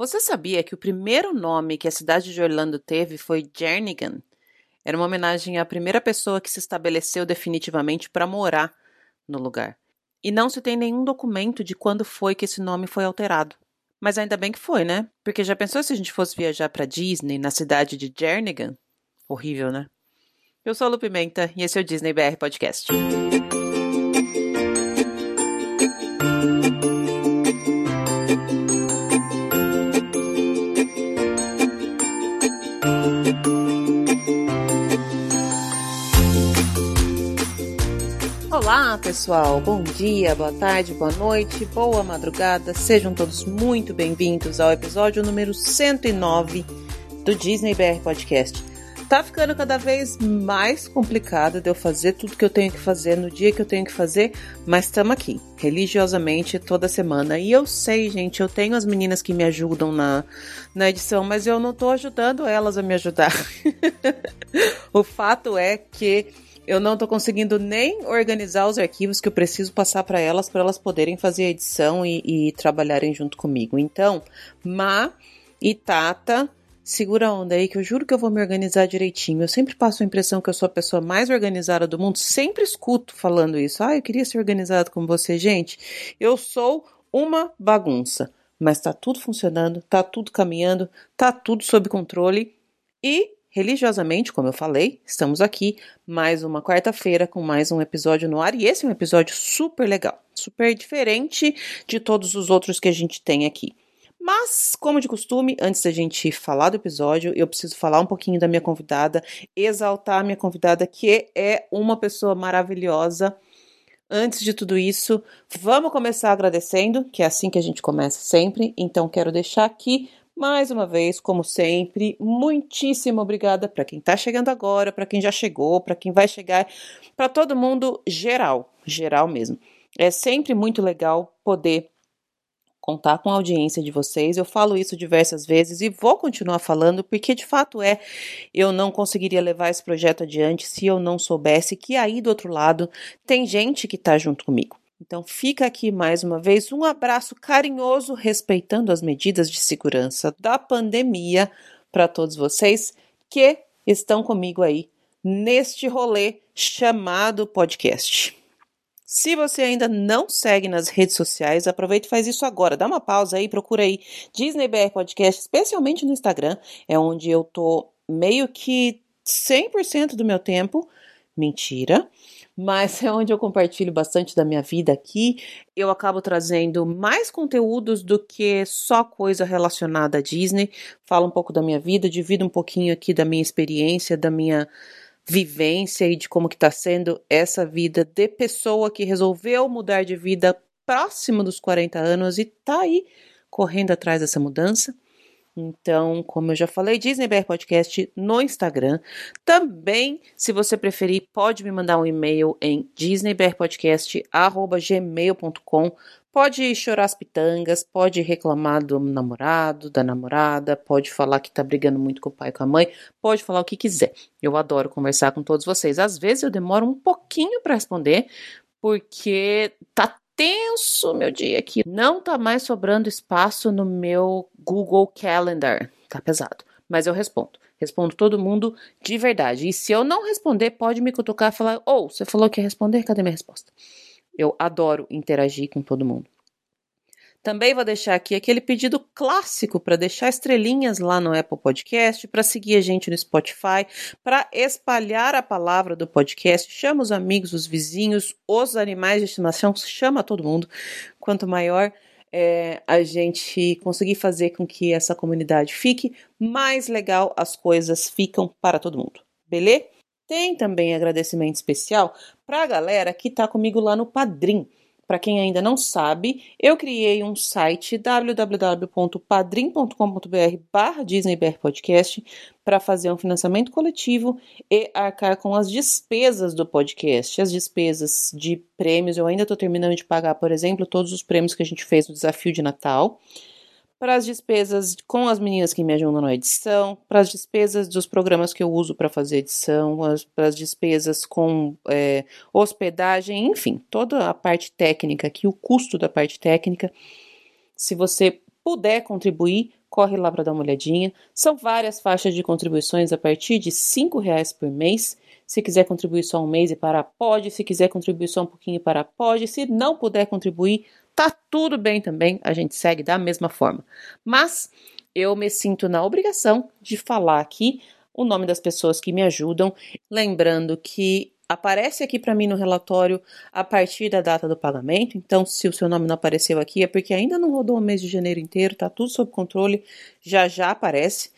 Você sabia que o primeiro nome que a cidade de Orlando teve foi Jernigan? Era uma homenagem à primeira pessoa que se estabeleceu definitivamente para morar no lugar. E não se tem nenhum documento de quando foi que esse nome foi alterado. Mas ainda bem que foi, né? Porque já pensou se a gente fosse viajar para Disney na cidade de Jernigan? Horrível, né? Eu sou a Lu Pimenta e esse é o Disney BR Podcast. Olá, pessoal. Bom dia, boa tarde, boa noite, boa madrugada. Sejam todos muito bem-vindos ao episódio número 109 do Disney BR Podcast. Tá ficando cada vez mais complicado de eu fazer tudo que eu tenho que fazer no dia que eu tenho que fazer, mas estamos aqui, religiosamente, toda semana. E eu sei, gente, eu tenho as meninas que me ajudam na, na edição, mas eu não tô ajudando elas a me ajudar. o fato é que eu não estou conseguindo nem organizar os arquivos que eu preciso passar para elas para elas poderem fazer a edição e, e, trabalharem junto comigo. Então, Ma e Tata, segura a onda aí que eu juro que eu vou me organizar direitinho. Eu sempre passo a impressão que eu sou a pessoa mais organizada do mundo, sempre escuto falando isso. Ah, eu queria ser organizado como você, gente. Eu sou uma bagunça, mas tá tudo funcionando, tá tudo caminhando, tá tudo sob controle e religiosamente, como eu falei, estamos aqui mais uma quarta-feira com mais um episódio no ar e esse é um episódio super legal, super diferente de todos os outros que a gente tem aqui. Mas, como de costume, antes da gente falar do episódio, eu preciso falar um pouquinho da minha convidada, exaltar a minha convidada, que é uma pessoa maravilhosa. Antes de tudo isso, vamos começar agradecendo, que é assim que a gente começa sempre. Então, quero deixar aqui mais uma vez, como sempre, muitíssimo obrigada para quem está chegando agora, para quem já chegou, para quem vai chegar, para todo mundo geral, geral mesmo. É sempre muito legal poder contar com a audiência de vocês. Eu falo isso diversas vezes e vou continuar falando, porque de fato é, eu não conseguiria levar esse projeto adiante se eu não soubesse que aí do outro lado tem gente que está junto comigo. Então fica aqui mais uma vez um abraço carinhoso, respeitando as medidas de segurança da pandemia para todos vocês que estão comigo aí neste rolê chamado podcast. Se você ainda não segue nas redes sociais, aproveita e faz isso agora. Dá uma pausa aí, procura aí Disney BR Podcast, especialmente no Instagram, é onde eu tô meio que 100% do meu tempo. Mentira mas é onde eu compartilho bastante da minha vida aqui. Eu acabo trazendo mais conteúdos do que só coisa relacionada à Disney. Falo um pouco da minha vida, divido um pouquinho aqui da minha experiência, da minha vivência e de como que tá sendo essa vida de pessoa que resolveu mudar de vida próximo dos 40 anos e tá aí correndo atrás dessa mudança. Então, como eu já falei, Disney BR Podcast no Instagram. Também, se você preferir, pode me mandar um e-mail em disneybrpodcast@gmail.com. Pode chorar as pitangas, pode reclamar do namorado, da namorada, pode falar que tá brigando muito com o pai e com a mãe, pode falar o que quiser. Eu adoro conversar com todos vocês. Às vezes eu demoro um pouquinho para responder, porque tá tenso meu dia aqui. Não tá mais sobrando espaço no meu Google Calendar. Tá pesado. Mas eu respondo. Respondo todo mundo de verdade. E se eu não responder, pode me cutucar e falar: Ou, oh, você falou que ia responder, cadê minha resposta? Eu adoro interagir com todo mundo. Também vou deixar aqui aquele pedido clássico para deixar estrelinhas lá no Apple Podcast, para seguir a gente no Spotify, para espalhar a palavra do podcast. Chama os amigos, os vizinhos, os animais de estimação, chama todo mundo. Quanto maior é, a gente conseguir fazer com que essa comunidade fique, mais legal as coisas ficam para todo mundo. Beleza? Tem também agradecimento especial para a galera que está comigo lá no Padrim. Para quem ainda não sabe, eu criei um site www.padrim.com.br barra Podcast para fazer um financiamento coletivo e arcar com as despesas do podcast. As despesas de prêmios, eu ainda estou terminando de pagar, por exemplo, todos os prêmios que a gente fez no desafio de Natal para as despesas com as meninas que me ajudam na edição, para as despesas dos programas que eu uso para fazer edição, para as despesas com é, hospedagem, enfim, toda a parte técnica aqui, o custo da parte técnica. Se você puder contribuir, corre lá para dar uma olhadinha. São várias faixas de contribuições a partir de R$ reais por mês. Se quiser contribuir só um mês e parar, pode. Se quiser contribuir só um pouquinho e parar, pode. Se não puder contribuir, tá tudo bem também. A gente segue da mesma forma. Mas eu me sinto na obrigação de falar aqui o nome das pessoas que me ajudam, lembrando que aparece aqui para mim no relatório a partir da data do pagamento. Então, se o seu nome não apareceu aqui, é porque ainda não rodou o mês de janeiro inteiro, tá tudo sob controle, já já aparece.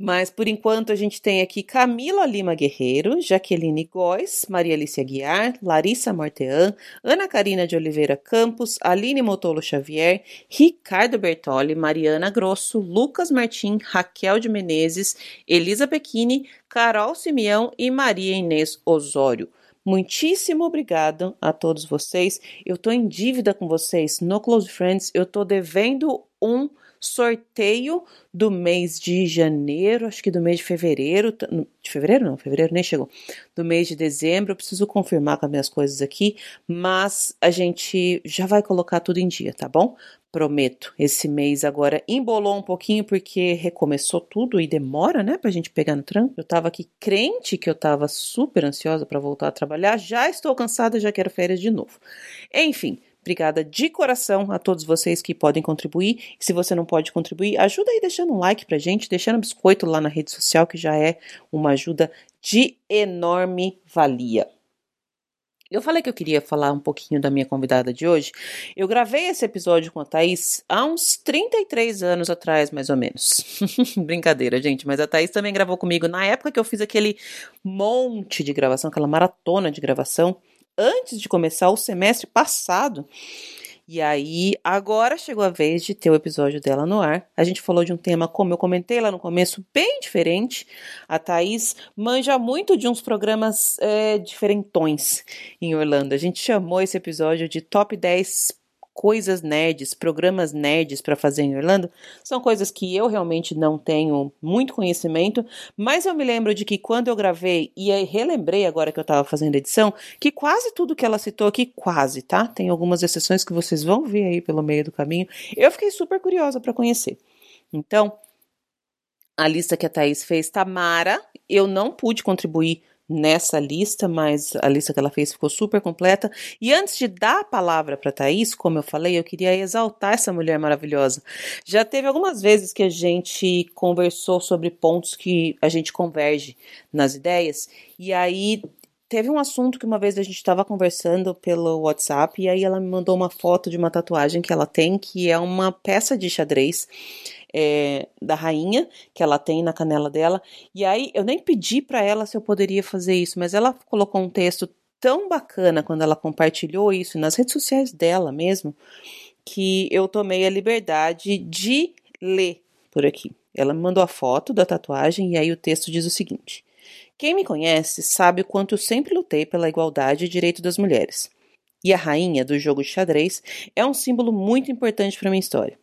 Mas por enquanto a gente tem aqui Camila Lima Guerreiro, Jaqueline Góes, Maria Alicia Guiar, Larissa Mortean, Ana Karina de Oliveira Campos, Aline Motolo Xavier, Ricardo Bertoli, Mariana Grosso, Lucas Martim, Raquel de Menezes, Elisa Pequini, Carol Simeão e Maria Inês Osório. Muitíssimo obrigado a todos vocês. Eu tô em dívida com vocês no Close Friends. Eu tô devendo um sorteio do mês de janeiro, acho que do mês de fevereiro, de fevereiro não, fevereiro nem chegou, do mês de dezembro, eu preciso confirmar com as minhas coisas aqui, mas a gente já vai colocar tudo em dia, tá bom? Prometo. Esse mês agora embolou um pouquinho porque recomeçou tudo e demora, né, pra gente pegar no trampo. Eu tava aqui crente que eu tava super ansiosa para voltar a trabalhar, já estou cansada, já quero férias de novo. Enfim, Obrigada de coração a todos vocês que podem contribuir. Se você não pode contribuir, ajuda aí deixando um like pra gente, deixando biscoito lá na rede social, que já é uma ajuda de enorme valia. Eu falei que eu queria falar um pouquinho da minha convidada de hoje. Eu gravei esse episódio com a Thaís há uns 33 anos atrás, mais ou menos. Brincadeira, gente, mas a Thaís também gravou comigo na época que eu fiz aquele monte de gravação, aquela maratona de gravação antes de começar o semestre passado. E aí, agora chegou a vez de ter o episódio dela no ar. A gente falou de um tema, como eu comentei lá no começo, bem diferente. A Thaís manja muito de uns programas é, diferentões em Orlando. A gente chamou esse episódio de Top 10 coisas nerds, programas nerds para fazer em Orlando, são coisas que eu realmente não tenho muito conhecimento, mas eu me lembro de que quando eu gravei e aí relembrei agora que eu estava fazendo edição, que quase tudo que ela citou aqui, quase, tá? Tem algumas exceções que vocês vão ver aí pelo meio do caminho. Eu fiquei super curiosa para conhecer. Então, a lista que a Thaís fez, Tamara, eu não pude contribuir nessa lista, mas a lista que ela fez ficou super completa. E antes de dar a palavra para Thaís, como eu falei, eu queria exaltar essa mulher maravilhosa. Já teve algumas vezes que a gente conversou sobre pontos que a gente converge nas ideias, e aí teve um assunto que uma vez a gente estava conversando pelo WhatsApp, e aí ela me mandou uma foto de uma tatuagem que ela tem, que é uma peça de xadrez é, da rainha que ela tem na canela dela. E aí eu nem pedi para ela se eu poderia fazer isso, mas ela colocou um texto tão bacana quando ela compartilhou isso nas redes sociais dela mesmo, que eu tomei a liberdade de ler por aqui. Ela me mandou a foto da tatuagem e aí o texto diz o seguinte: Quem me conhece sabe o quanto eu sempre lutei pela igualdade e direito das mulheres. E a rainha do jogo de xadrez é um símbolo muito importante para minha história.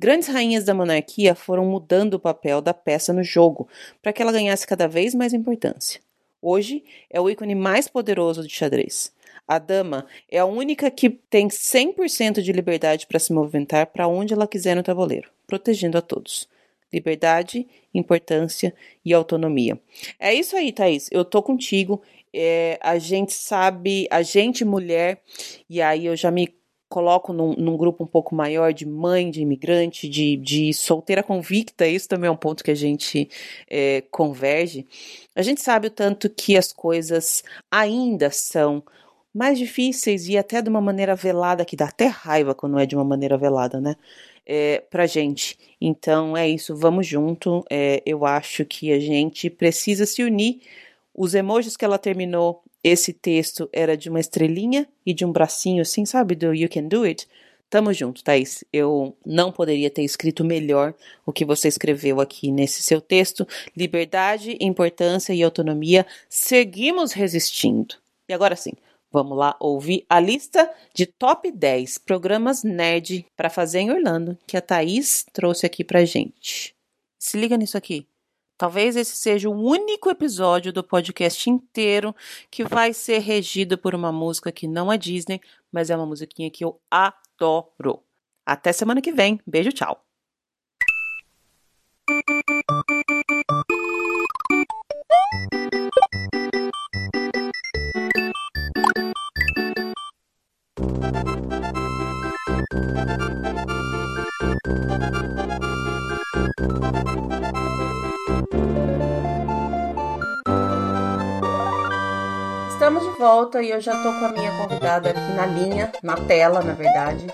Grandes rainhas da monarquia foram mudando o papel da peça no jogo para que ela ganhasse cada vez mais importância. Hoje é o ícone mais poderoso de xadrez. A dama é a única que tem 100% de liberdade para se movimentar para onde ela quiser no tabuleiro, protegendo a todos. Liberdade, importância e autonomia. É isso aí, Thaís. Eu tô contigo. É, a gente sabe, a gente mulher, e aí eu já me coloco num, num, grupo um pouco maior de mãe de imigrante, de, de solteira convicta, isso também é um ponto que a gente é, converge. A gente sabe o tanto que as coisas ainda são mais difíceis e até de uma maneira velada, que dá até raiva quando é de uma maneira velada, né? É, pra gente. Então é isso, vamos junto. É, eu acho que a gente precisa se unir. Os emojis que ela terminou esse texto era de uma estrelinha e de um bracinho assim, sabe? Do You Can Do It. Tamo junto, Thaís. Eu não poderia ter escrito melhor o que você escreveu aqui nesse seu texto. Liberdade, importância e autonomia. Seguimos resistindo. E agora sim, vamos lá ouvir a lista de top 10 programas nerd para fazer em Orlando que a Thaís trouxe aqui pra gente. Se liga nisso aqui. Talvez esse seja o único episódio do podcast inteiro que vai ser regido por uma música que não é Disney, mas é uma musiquinha que eu adoro. Até semana que vem. Beijo, tchau. Volta e eu já tô com a minha convidada aqui na linha, na tela, na verdade.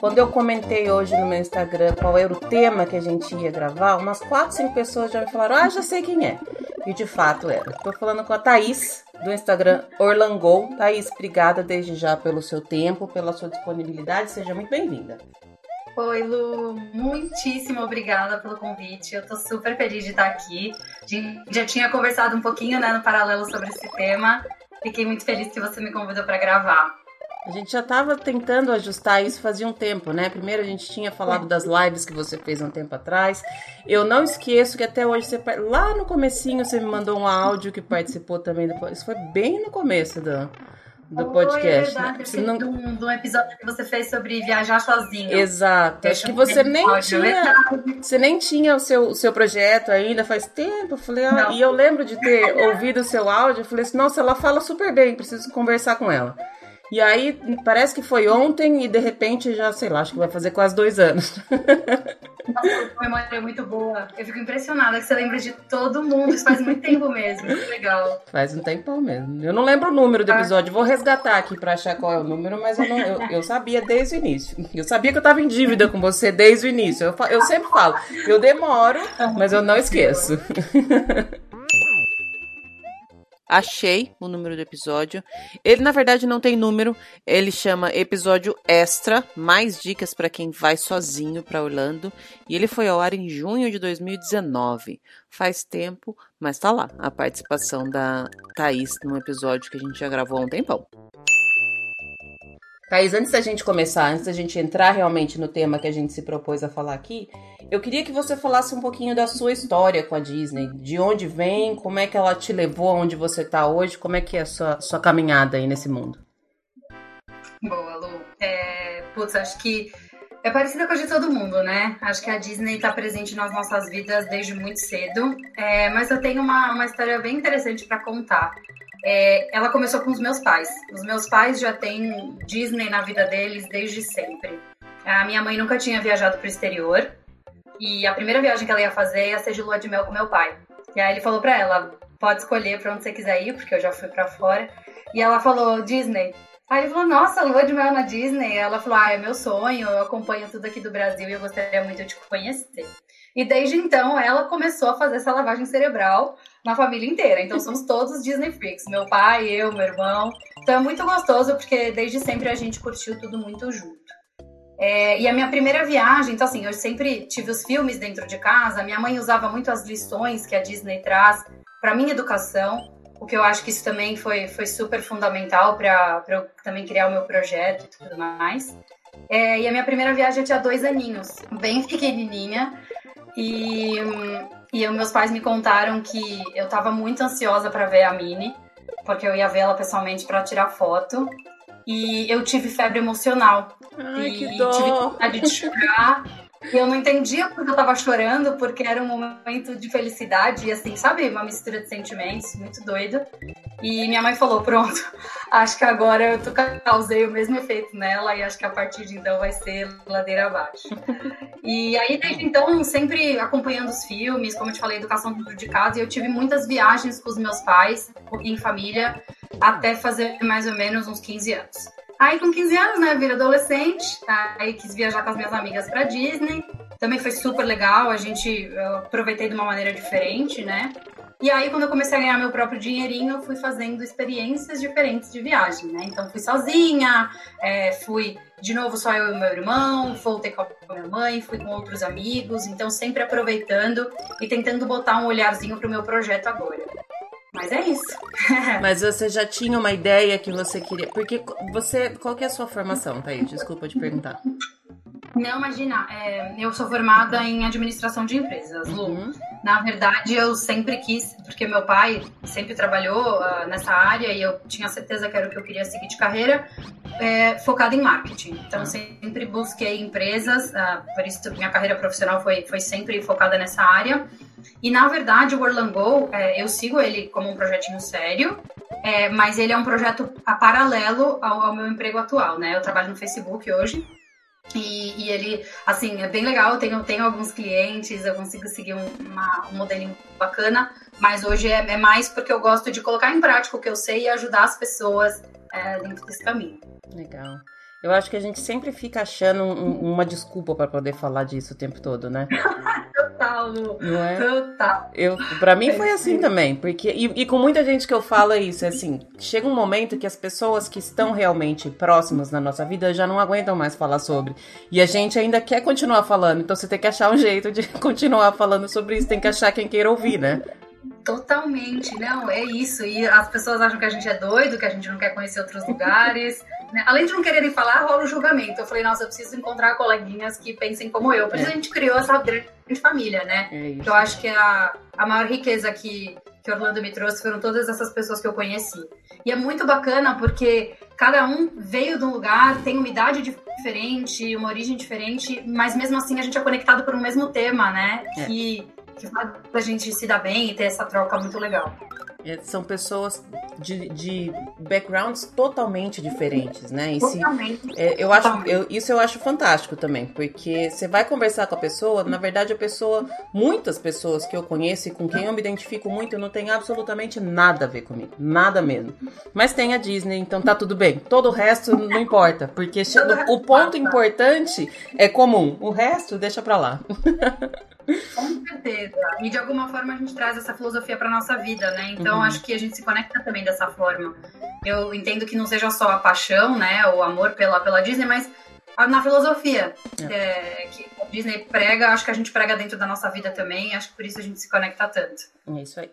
Quando eu comentei hoje no meu Instagram qual era o tema que a gente ia gravar, umas 4, 5 pessoas já me falaram: Ah, já sei quem é. E de fato era. Tô falando com a Thaís, do Instagram Orlangol. Thaís, obrigada desde já pelo seu tempo, pela sua disponibilidade. Seja muito bem-vinda. Oi, Lu, muitíssimo obrigada pelo convite. Eu tô super feliz de estar aqui. Já tinha conversado um pouquinho né, no paralelo sobre esse tema. Fiquei muito feliz que você me convidou para gravar. A gente já estava tentando ajustar isso fazia um tempo, né? Primeiro a gente tinha falado das lives que você fez um tempo atrás. Eu não esqueço que até hoje você lá no comecinho você me mandou um áudio que participou também. Isso foi bem no começo do, do podcast. É verdade, né? não... de, um, de um episódio que você fez sobre viajar sozinho. Exato. Acho que você nem tinha. Você nem tinha o seu, o seu projeto ainda faz tempo. Eu falei, ah, e eu lembro de ter ouvido o seu áudio. Eu falei assim, nossa, ela fala super bem, preciso conversar com ela. E aí, parece que foi ontem e de repente já, sei lá, acho que vai fazer quase dois anos. Nossa, a memória é muito boa. Eu fico impressionada que você lembra de todo mundo. Isso faz muito tempo mesmo. Muito legal. Faz um tempão mesmo. Eu não lembro o número do ah. episódio. Vou resgatar aqui pra achar qual é o número, mas eu, não, eu, eu sabia desde o início. Eu sabia que eu tava em dívida com você desde o início. Eu, eu sempre falo, eu demoro, mas eu não esqueço. Achei o número do episódio. Ele, na verdade, não tem número. Ele chama Episódio Extra Mais Dicas para quem vai sozinho para Orlando. E ele foi ao ar em junho de 2019. Faz tempo, mas tá lá. A participação da Thaís num episódio que a gente já gravou há um tempão. Thaís, antes da gente começar, antes da gente entrar realmente no tema que a gente se propôs a falar aqui, eu queria que você falasse um pouquinho da sua história com a Disney. De onde vem, como é que ela te levou aonde você está hoje, como é que é a sua, sua caminhada aí nesse mundo? Boa, Lu. É, putz, acho que é parecida com a de todo mundo, né? Acho que a Disney está presente nas nossas vidas desde muito cedo. É, mas eu tenho uma, uma história bem interessante para contar. É, ela começou com os meus pais. Os meus pais já têm Disney na vida deles desde sempre. A minha mãe nunca tinha viajado para o exterior e a primeira viagem que ela ia fazer ia ser de lua de mel com meu pai. E aí ele falou para ela: pode escolher para onde você quiser ir, porque eu já fui para fora. E ela falou: Disney. Aí ele falou: Nossa, lua de mel na Disney. Ela falou: Ah, é meu sonho, eu acompanho tudo aqui do Brasil e eu gostaria muito de te conhecer. E desde então ela começou a fazer essa lavagem cerebral na família inteira. Então somos todos Disney freaks, meu pai, eu, meu irmão. Então é muito gostoso porque desde sempre a gente curtiu tudo muito junto. É, e a minha primeira viagem, então assim, eu sempre tive os filmes dentro de casa. Minha mãe usava muito as lições que a Disney traz para minha educação, o que eu acho que isso também foi, foi super fundamental para eu também criar o meu projeto e tudo mais. É, e a minha primeira viagem eu tinha dois aninhos, bem pequenininha. E, e meus pais me contaram que eu estava muito ansiosa para ver a Minnie, porque eu ia vê-la pessoalmente para tirar foto. E eu tive febre emocional. Ai, e que dó. tive vontade de chorar. E eu não entendia porque eu tava chorando, porque era um momento de felicidade e assim, sabe? Uma mistura de sentimentos, muito doido. E minha mãe falou: pronto, acho que agora eu causei o mesmo efeito nela e acho que a partir de então vai ser ladeira abaixo. e aí, desde então, sempre acompanhando os filmes, como eu te falei, educação dentro de casa, e eu tive muitas viagens com os meus pais, em família, até fazer mais ou menos uns 15 anos. Aí com 15 anos, né, vira adolescente, aí quis viajar com as minhas amigas para Disney. Também foi super legal, a gente aproveitei de uma maneira diferente, né? E aí, quando eu comecei a ganhar meu próprio dinheirinho, eu fui fazendo experiências diferentes de viagem, né? Então, fui sozinha, é, fui de novo só eu e meu irmão, voltei com a minha mãe, fui com outros amigos, então sempre aproveitando e tentando botar um olharzinho pro meu projeto agora. Mas é isso. Mas você já tinha uma ideia que você queria. Porque você. Qual que é a sua formação, Thaís? Desculpa te perguntar. Não, imagina, é, eu sou formada em administração de empresas, Lu. Uhum. Na verdade, eu sempre quis, porque meu pai sempre trabalhou uh, nessa área e eu tinha certeza que era o que eu queria seguir de carreira, é, focada em marketing. Então, sempre busquei empresas, uh, por isso minha carreira profissional foi, foi sempre focada nessa área. E na verdade, o Orlando, é, eu sigo ele como um projetinho sério, é, mas ele é um projeto a paralelo ao, ao, meu emprego atual, né? Eu trabalho no Facebook hoje. E, e ele, assim, é bem legal. Eu tenho, tenho alguns clientes, eu consigo seguir um, uma, um modelinho bacana, mas hoje é, é mais porque eu gosto de colocar em prática o que eu sei e ajudar as pessoas é, dentro desse caminho. Legal. Eu acho que a gente sempre fica achando um, uma desculpa para poder falar disso o tempo todo, né? Total, Lu. Não é? Total. Eu, pra mim foi assim também, porque e, e, com muita gente que eu falo é isso, é assim, chega um momento que as pessoas que estão realmente próximas na nossa vida já não aguentam mais falar sobre. E a gente ainda quer continuar falando, então você tem que achar um jeito de continuar falando sobre isso, tem que achar quem queira ouvir, né? Totalmente, não, é isso. E as pessoas acham que a gente é doido, que a gente não quer conhecer outros lugares. Né? Além de não quererem falar, rola o julgamento. Eu falei, nossa, eu preciso encontrar coleguinhas que pensem como eu. Por isso é. a gente criou essa grande família, né? É eu acho que a, a maior riqueza que, que Orlando me trouxe foram todas essas pessoas que eu conheci. E é muito bacana porque cada um veio de um lugar, tem uma idade diferente, uma origem diferente, mas mesmo assim a gente é conectado por um mesmo tema, né? É. Que que faz a gente se dar bem e ter essa troca muito legal. É, são pessoas de, de, backgrounds totalmente diferentes, né? E totalmente. Se, é, eu acho, eu, isso eu acho fantástico também, porque você vai conversar com a pessoa, na verdade a pessoa, muitas pessoas que eu conheço e com quem eu me identifico muito, não tem absolutamente nada a ver comigo, nada mesmo. Mas tem a Disney, então tá tudo bem. Todo o resto não importa, porque o ponto importante é comum, o resto deixa pra lá. Com certeza. E de alguma forma a gente traz essa filosofia para nossa vida, né? Então uhum. acho que a gente se conecta também dessa forma. Eu entendo que não seja só a paixão, né, o amor pela, pela Disney, mas na filosofia é. É, que a Disney prega, acho que a gente prega dentro da nossa vida também, acho que por isso a gente se conecta tanto. É isso aí.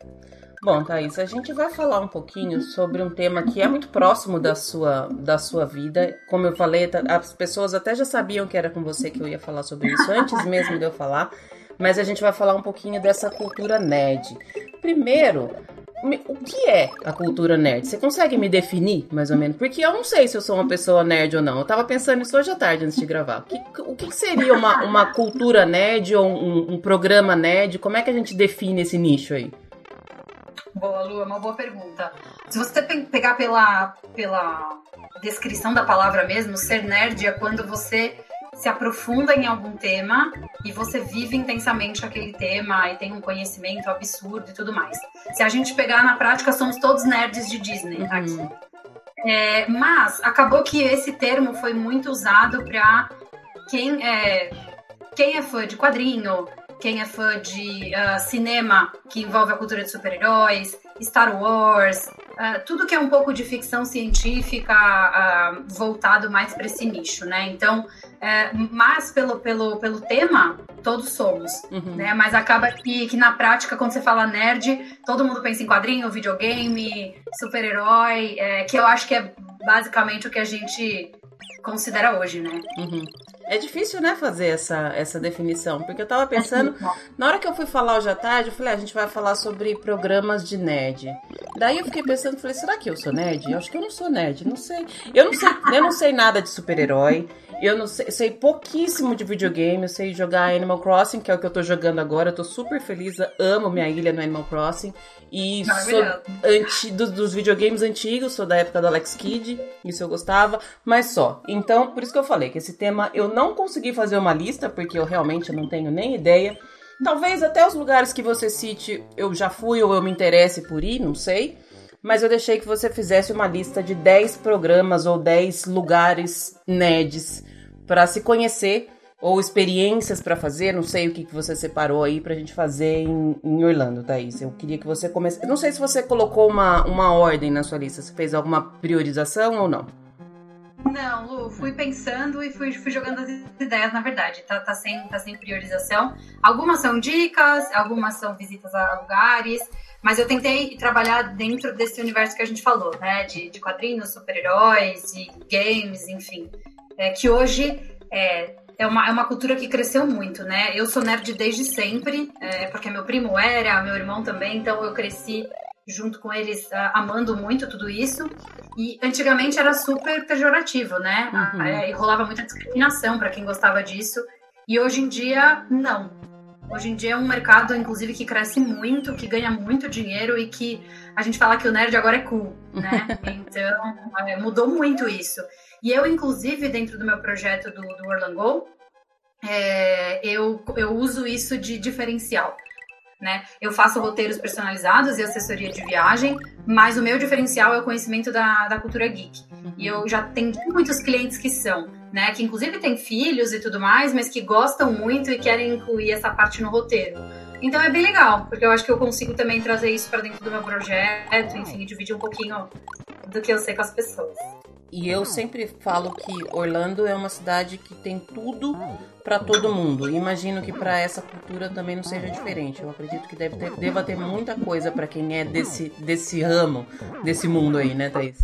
Bom, Thaís, a gente vai falar um pouquinho sobre um tema que é muito próximo da sua, da sua vida. Como eu falei, tá, as pessoas até já sabiam que era com você que eu ia falar sobre isso antes mesmo de eu falar mas a gente vai falar um pouquinho dessa cultura nerd. Primeiro, o que é a cultura nerd? Você consegue me definir, mais ou menos? Porque eu não sei se eu sou uma pessoa nerd ou não. Eu tava pensando isso hoje à tarde antes de gravar. O que, o que seria uma, uma cultura nerd ou um, um, programa nerd? Como é que a gente define esse nicho aí? Boa, Lu, é uma boa pergunta. Se você pegar pela, pela descrição da palavra mesmo, ser nerd é quando você se aprofunda em algum tema e você vive intensamente aquele tema e tem um conhecimento absurdo e tudo mais. Se a gente pegar na prática, somos todos nerds de Disney uhum. aqui. É, mas acabou que esse termo foi muito usado para quem é, quem é fã de quadrinho, quem é fã de uh, cinema que envolve a cultura de super-heróis, Star Wars, uh, tudo que é um pouco de ficção científica uh, voltado mais para esse nicho, né? Então, é, mas pelo, pelo, pelo tema, todos somos, uhum. né? Mas acaba que, que na prática, quando você fala nerd, todo mundo pensa em quadrinho, videogame, super-herói, é, que eu acho que é basicamente o que a gente considera hoje, né? Uhum. É difícil, né, fazer essa, essa definição, porque eu tava pensando, na hora que eu fui falar hoje à tarde, eu falei, ah, a gente vai falar sobre programas de nerd. Daí eu fiquei pensando, falei, será que eu sou nerd? Eu acho que eu não sou nerd, não sei. Eu não sei, eu não sei nada de super-herói. Eu não sei, sei pouquíssimo de videogame, eu sei jogar Animal Crossing, que é o que eu tô jogando agora. Eu tô super feliz, amo minha ilha no Animal Crossing. E sou anti, dos, dos, videogames antigos, sou da época do Alex Kidd, isso eu gostava, mas só. Então, por isso que eu falei que esse tema eu não consegui fazer uma lista, porque eu realmente não tenho nem ideia. Talvez até os lugares que você cite eu já fui ou eu me interesse por ir, não sei mas eu deixei que você fizesse uma lista de 10 programas ou 10 lugares nerds para se conhecer ou experiências para fazer, não sei o que, que você separou aí pra gente fazer em, em Orlando, Thaís. Eu queria que você comece. Não sei se você colocou uma, uma ordem na sua lista, você fez alguma priorização ou não? Não, Lu, fui pensando e fui, fui jogando as ideias, na verdade. Tá, tá, sem, tá sem priorização. Algumas são dicas, algumas são visitas a lugares. Mas eu tentei trabalhar dentro desse universo que a gente falou, né? De, de quadrinhos, super-heróis, de games, enfim. É, que hoje é, é, uma, é uma cultura que cresceu muito, né? Eu sou nerd desde sempre, é, porque meu primo era, meu irmão também, então eu cresci junto com eles uh, amando muito tudo isso. E antigamente era super pejorativo, né? Uhum. É, e rolava muita discriminação para quem gostava disso. E hoje em dia, não. Hoje em dia é um mercado, inclusive, que cresce muito, que ganha muito dinheiro e que a gente fala que o nerd agora é cool, né? Então, é, mudou muito isso. E eu, inclusive, dentro do meu projeto do, do Orlando Go, é, eu, eu uso isso de diferencial. Né? Eu faço roteiros personalizados e assessoria de viagem, mas o meu diferencial é o conhecimento da, da cultura geek. E eu já tenho muitos clientes que são, né? Que inclusive têm filhos e tudo mais, mas que gostam muito e querem incluir essa parte no roteiro. Então é bem legal, porque eu acho que eu consigo também trazer isso para dentro do meu projeto, enfim, dividir um pouquinho do que eu sei com as pessoas. E eu sempre falo que Orlando é uma cidade que tem tudo para todo mundo. Imagino que para essa cultura também não seja diferente. Eu acredito que deve ter, deva ter muita coisa para quem é desse, desse ramo, desse mundo aí, né, Thaís?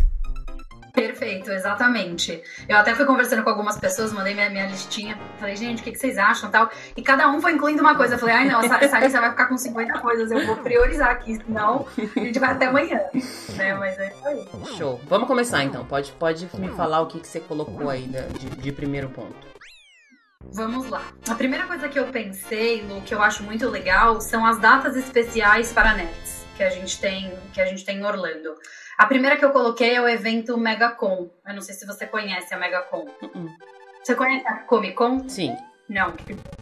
Perfeito, exatamente. Eu até fui conversando com algumas pessoas, mandei minha, minha listinha, falei, gente, o que, que vocês acham tal? E cada um foi incluindo uma coisa. Eu falei, ai não, essa, essa lista vai ficar com 50 coisas, eu vou priorizar aqui, senão a gente vai até amanhã. Né? Mas é isso aí. Show. Vamos começar então. Pode, pode me falar o que, que você colocou aí de, de primeiro ponto. Vamos lá. A primeira coisa que eu pensei, Lu, que eu acho muito legal, são as datas especiais para nerds que a gente tem, que a gente tem em Orlando. A primeira que eu coloquei é o evento MegaCon. Eu não sei se você conhece a MegaCon. Uh. Você conhece a Comic Con? Sim. Não.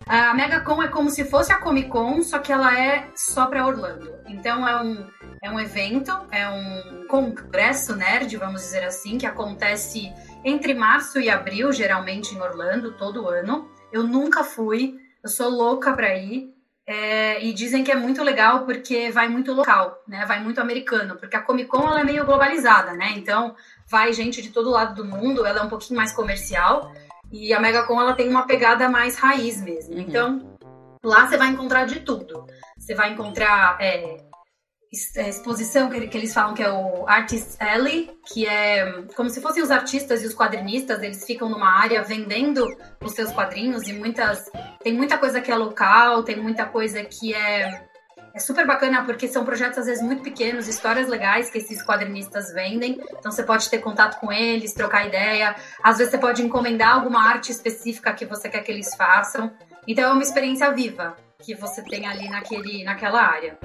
A MegaCon é como se fosse a Comic Con, só que ela é só para Orlando. Então é um, é um evento, é um congresso nerd, vamos dizer assim, que acontece entre março e abril, geralmente em Orlando, todo ano. Eu nunca fui, eu sou louca para ir. É, e dizem que é muito legal porque vai muito local, né? Vai muito americano, porque a Comic Con ela é meio globalizada, né? Então vai gente de todo lado do mundo, ela é um pouquinho mais comercial e a MegaCon ela tem uma pegada mais raiz mesmo. Uhum. Então lá você vai encontrar de tudo. Você vai encontrar é, exposição que, que, eles falam que é o Artist Alley, que é como se fossem os artistas e os quadrinistas, eles ficam numa área vendendo os seus quadrinhos e muitas tem muita coisa que é local, tem muita coisa que é é super bacana porque são projetos às vezes muito pequenos, histórias legais que esses quadrinistas vendem. Então você pode ter contato com eles, trocar ideia. Às vezes você pode encomendar alguma arte específica que você quer que eles façam. Então é uma experiência viva que você tem ali naquele, naquela área.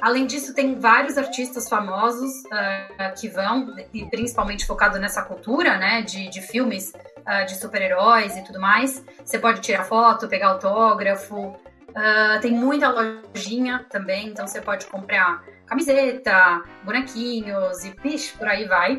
Além disso, tem vários artistas famosos uh, que vão, e principalmente focado nessa cultura, né, de, de filmes uh, de super-heróis e tudo mais. Você pode tirar foto, pegar autógrafo. Uh, tem muita lojinha também, então você pode comprar camiseta, bonequinhos e pish, por aí vai.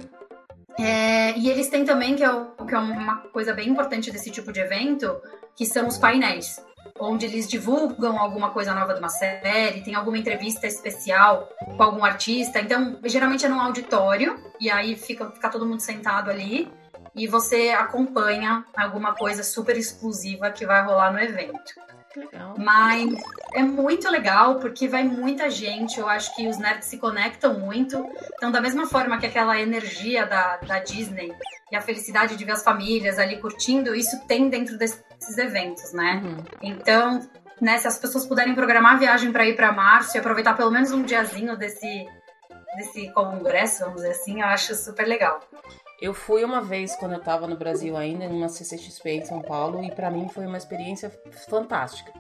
É, e eles têm também, que é, o, que é uma coisa bem importante desse tipo de evento, que são os painéis onde eles divulgam alguma coisa nova de uma série, tem alguma entrevista especial com algum artista. Então, geralmente é num auditório, e aí fica, fica todo mundo sentado ali, e você acompanha alguma coisa super exclusiva que vai rolar no evento. Legal. Mas é muito legal porque vai muita gente. Eu acho que os nerds se conectam muito. Então, da mesma forma que aquela energia da, da Disney e a felicidade de ver as famílias ali curtindo, isso tem dentro desses eventos, né? Uhum. Então, né, se as pessoas puderem programar a viagem para ir para março e aproveitar pelo menos um diazinho desse, desse congresso, vamos dizer assim, eu acho super legal. Eu fui uma vez quando eu estava no Brasil ainda, numa CCXP em São Paulo, e para mim foi uma experiência fantástica.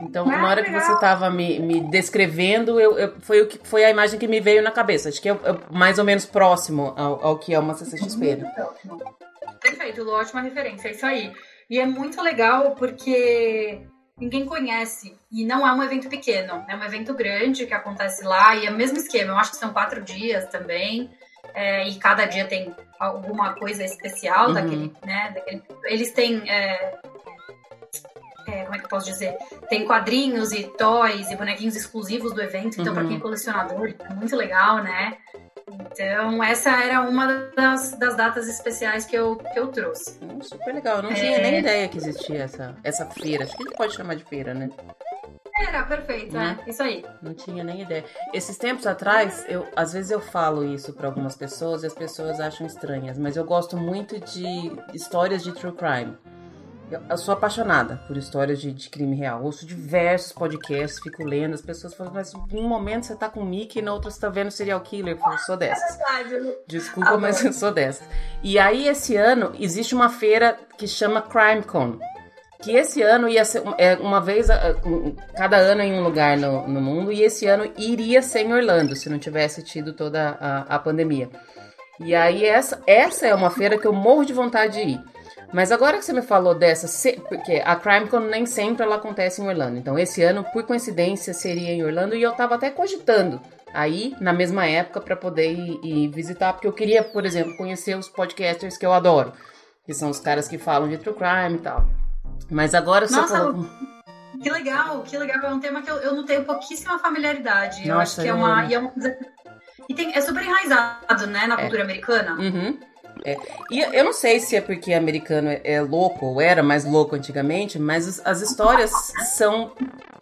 Então, ah, na hora legal. que você estava me, me descrevendo, eu, eu, foi, o que, foi a imagem que me veio na cabeça. Acho que é, é mais ou menos próximo ao, ao que é uma CCXP. Né? Perfeito, Lu, ótima referência, é isso aí. E é muito legal porque ninguém conhece. E não é um evento pequeno, é um evento grande que acontece lá, e é o mesmo esquema. Eu acho que são quatro dias também. É, e cada dia tem alguma coisa especial uhum. daquele, né? Daquele, eles têm. É, é, como é que eu posso dizer? Tem quadrinhos e toys e bonequinhos exclusivos do evento, então, uhum. para quem é colecionador, é muito legal, né? Então, essa era uma das, das datas especiais que eu, que eu trouxe. Hum, super legal, eu não é... tinha nem ideia que existia essa, essa feira. Acho que a gente pode chamar de feira, né? Era, perfeito, né? é, isso aí. Não tinha nem ideia. Esses tempos atrás, eu, às vezes eu falo isso para algumas pessoas e as pessoas acham estranhas, mas eu gosto muito de histórias de true crime. Eu, sou apaixonada por histórias de, de, crime real. Ouço diversos podcasts, fico lendo, as pessoas falam, mas em um momento você tá com o Mickey e na outra você tá vendo serial killer. Eu falo, sou dessas. É verdade. Desculpa, mas eu sou dessas. E aí, esse ano, existe uma feira que chama CrimeCon que esse ano ia ser é, uma vez cada ano em um lugar no, no mundo e esse ano iria ser em Orlando se não tivesse tido toda a, a pandemia. E aí essa, essa é uma feira que eu morro de vontade de ir. Mas agora que você me falou dessa, porque a CrimeCon nem sempre ela acontece em Orlando. Então esse ano, por coincidência, seria em Orlando e eu tava até cogitando aí na mesma época para poder ir, ir, visitar, porque eu queria, por exemplo, conhecer os podcasters que eu adoro, que são os caras que falam de true crime e tal. Mas agora você Nossa, falou... Que legal, que legal. É um tema que eu, eu não tenho pouquíssima familiaridade. Nossa, eu acho que é uma. E é coisa. E tem, é super enraizado, né, na é. cultura americana. Uhum. É. E eu não sei se é porque americano é, é louco ou era mais louco antigamente, mas as, as histórias são.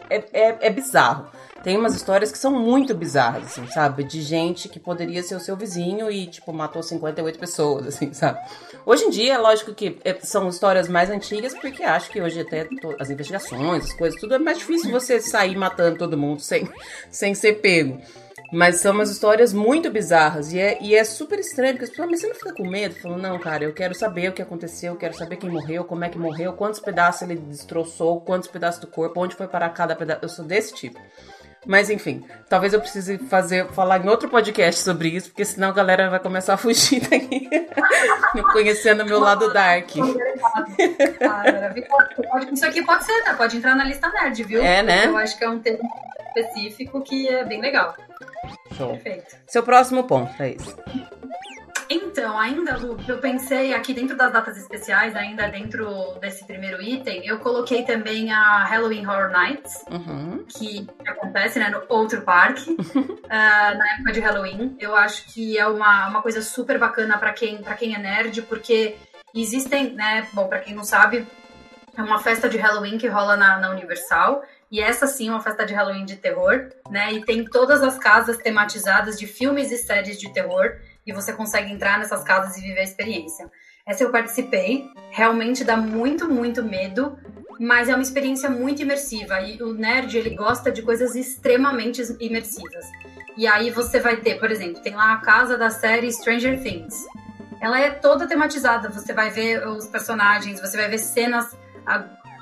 É, é, é, bizarro. Tem umas histórias que são muito bizarras, assim, sabe? De gente que poderia ser o seu vizinho e, tipo, matou 58 pessoas, assim, sabe? Hoje em dia, lógico que é, são histórias mais antigas, porque acho que hoje até as investigações, as coisas, tudo é mais difícil você sair matando todo mundo sem, sem ser pego. Mas são umas histórias muito bizarras. E é, e é super estranho, porque as pessoas, mas você não fica com medo? Falando, não, cara, eu quero saber o que aconteceu, eu quero saber quem morreu, como é que morreu, quantos pedaços ele destroçou, quantos pedaços do corpo, onde foi parar cada pedaço. Eu sou desse tipo. Mas enfim, talvez eu precise fazer, falar em outro podcast sobre isso, porque senão a galera vai começar a fugir daqui, conhecendo o meu lado dark. isso aqui pode ser, né? pode entrar na lista nerd, viu? É, né? Eu acho que é um tema específico que é bem legal. Show. Perfeito. Seu próximo ponto, é isso. Então, ainda, Lu, eu pensei aqui dentro das datas especiais, ainda dentro desse primeiro item, eu coloquei também a Halloween Horror Nights, uhum. que acontece né, no outro parque, uh, na época de Halloween. Eu acho que é uma, uma coisa super bacana para quem, quem é nerd, porque existem, né, bom, para quem não sabe, é uma festa de Halloween que rola na, na Universal. E essa sim é uma festa de Halloween de terror, né? E tem todas as casas tematizadas de filmes e séries de terror. E você consegue entrar nessas casas e viver a experiência. Essa eu participei. Realmente dá muito, muito medo. Mas é uma experiência muito imersiva. E o nerd, ele gosta de coisas extremamente imersivas. E aí você vai ter, por exemplo, tem lá a casa da série Stranger Things. Ela é toda tematizada. Você vai ver os personagens, você vai ver cenas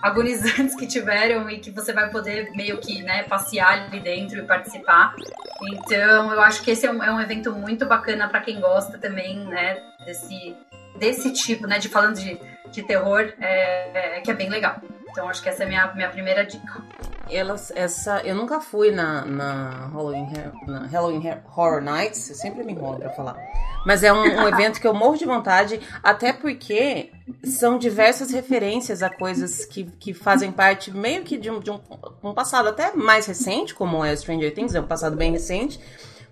agonizantes que tiveram e que você vai poder meio que né, passear ali dentro e participar. Então, eu acho que esse é um, é um evento muito bacana para quem gosta também, né, desse, desse tipo, né, de falando de, de terror, é, é, que é bem legal. Então, acho que essa é a minha, minha primeira dica. Elas, essa, eu nunca fui na, na, Halloween, na Halloween Horror Nights, eu sempre me enrolo pra falar. Mas é um, um evento que eu morro de vontade, até porque são diversas referências a coisas que, que fazem parte meio que de um, de um, um passado até mais recente, como é Stranger Things, é um passado bem recente,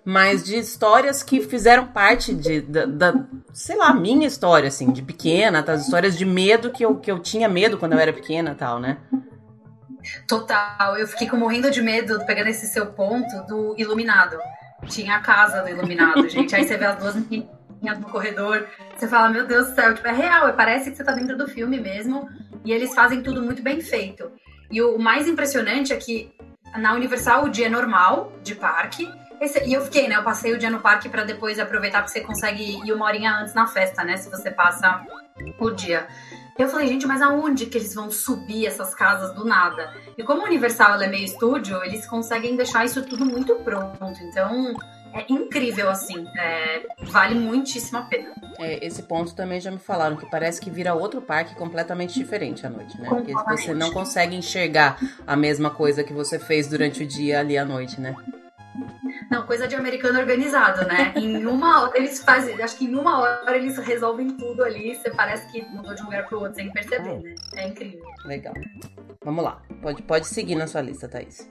mas de histórias que fizeram parte de, da, da, sei lá, minha história, assim, de pequena, tá? as histórias de medo que eu, que eu tinha medo quando eu era pequena tal, né? Total, eu fiquei com morrendo de medo, pegando esse seu ponto, do Iluminado. Tinha a casa do Iluminado, gente. Aí você vê as duas menininhas no corredor, você fala, meu Deus do céu, tipo, é real, parece que você tá dentro do filme mesmo. E eles fazem tudo muito bem feito. E o mais impressionante é que na Universal o dia é normal de parque. Esse, e eu fiquei, né? Eu passei o dia no parque para depois aproveitar, porque você consegue ir uma horinha antes na festa, né? Se você passa o dia. Eu falei, gente, mas aonde que eles vão subir essas casas do nada? E como a Universal é meio estúdio, eles conseguem deixar isso tudo muito pronto. Então, é incrível, assim. É, vale muitíssimo a pena. É, esse ponto também já me falaram, que parece que vira outro parque completamente diferente à noite, né? Porque você não consegue enxergar a mesma coisa que você fez durante o dia ali à noite, né? Não, coisa de americano organizado, né? Em uma hora, eles fazem, acho que em uma hora eles resolvem tudo ali. Você parece que mudou de um lugar pro outro sem perceber, né? É incrível. Legal. Vamos lá. Pode, pode seguir na sua lista, Thaís.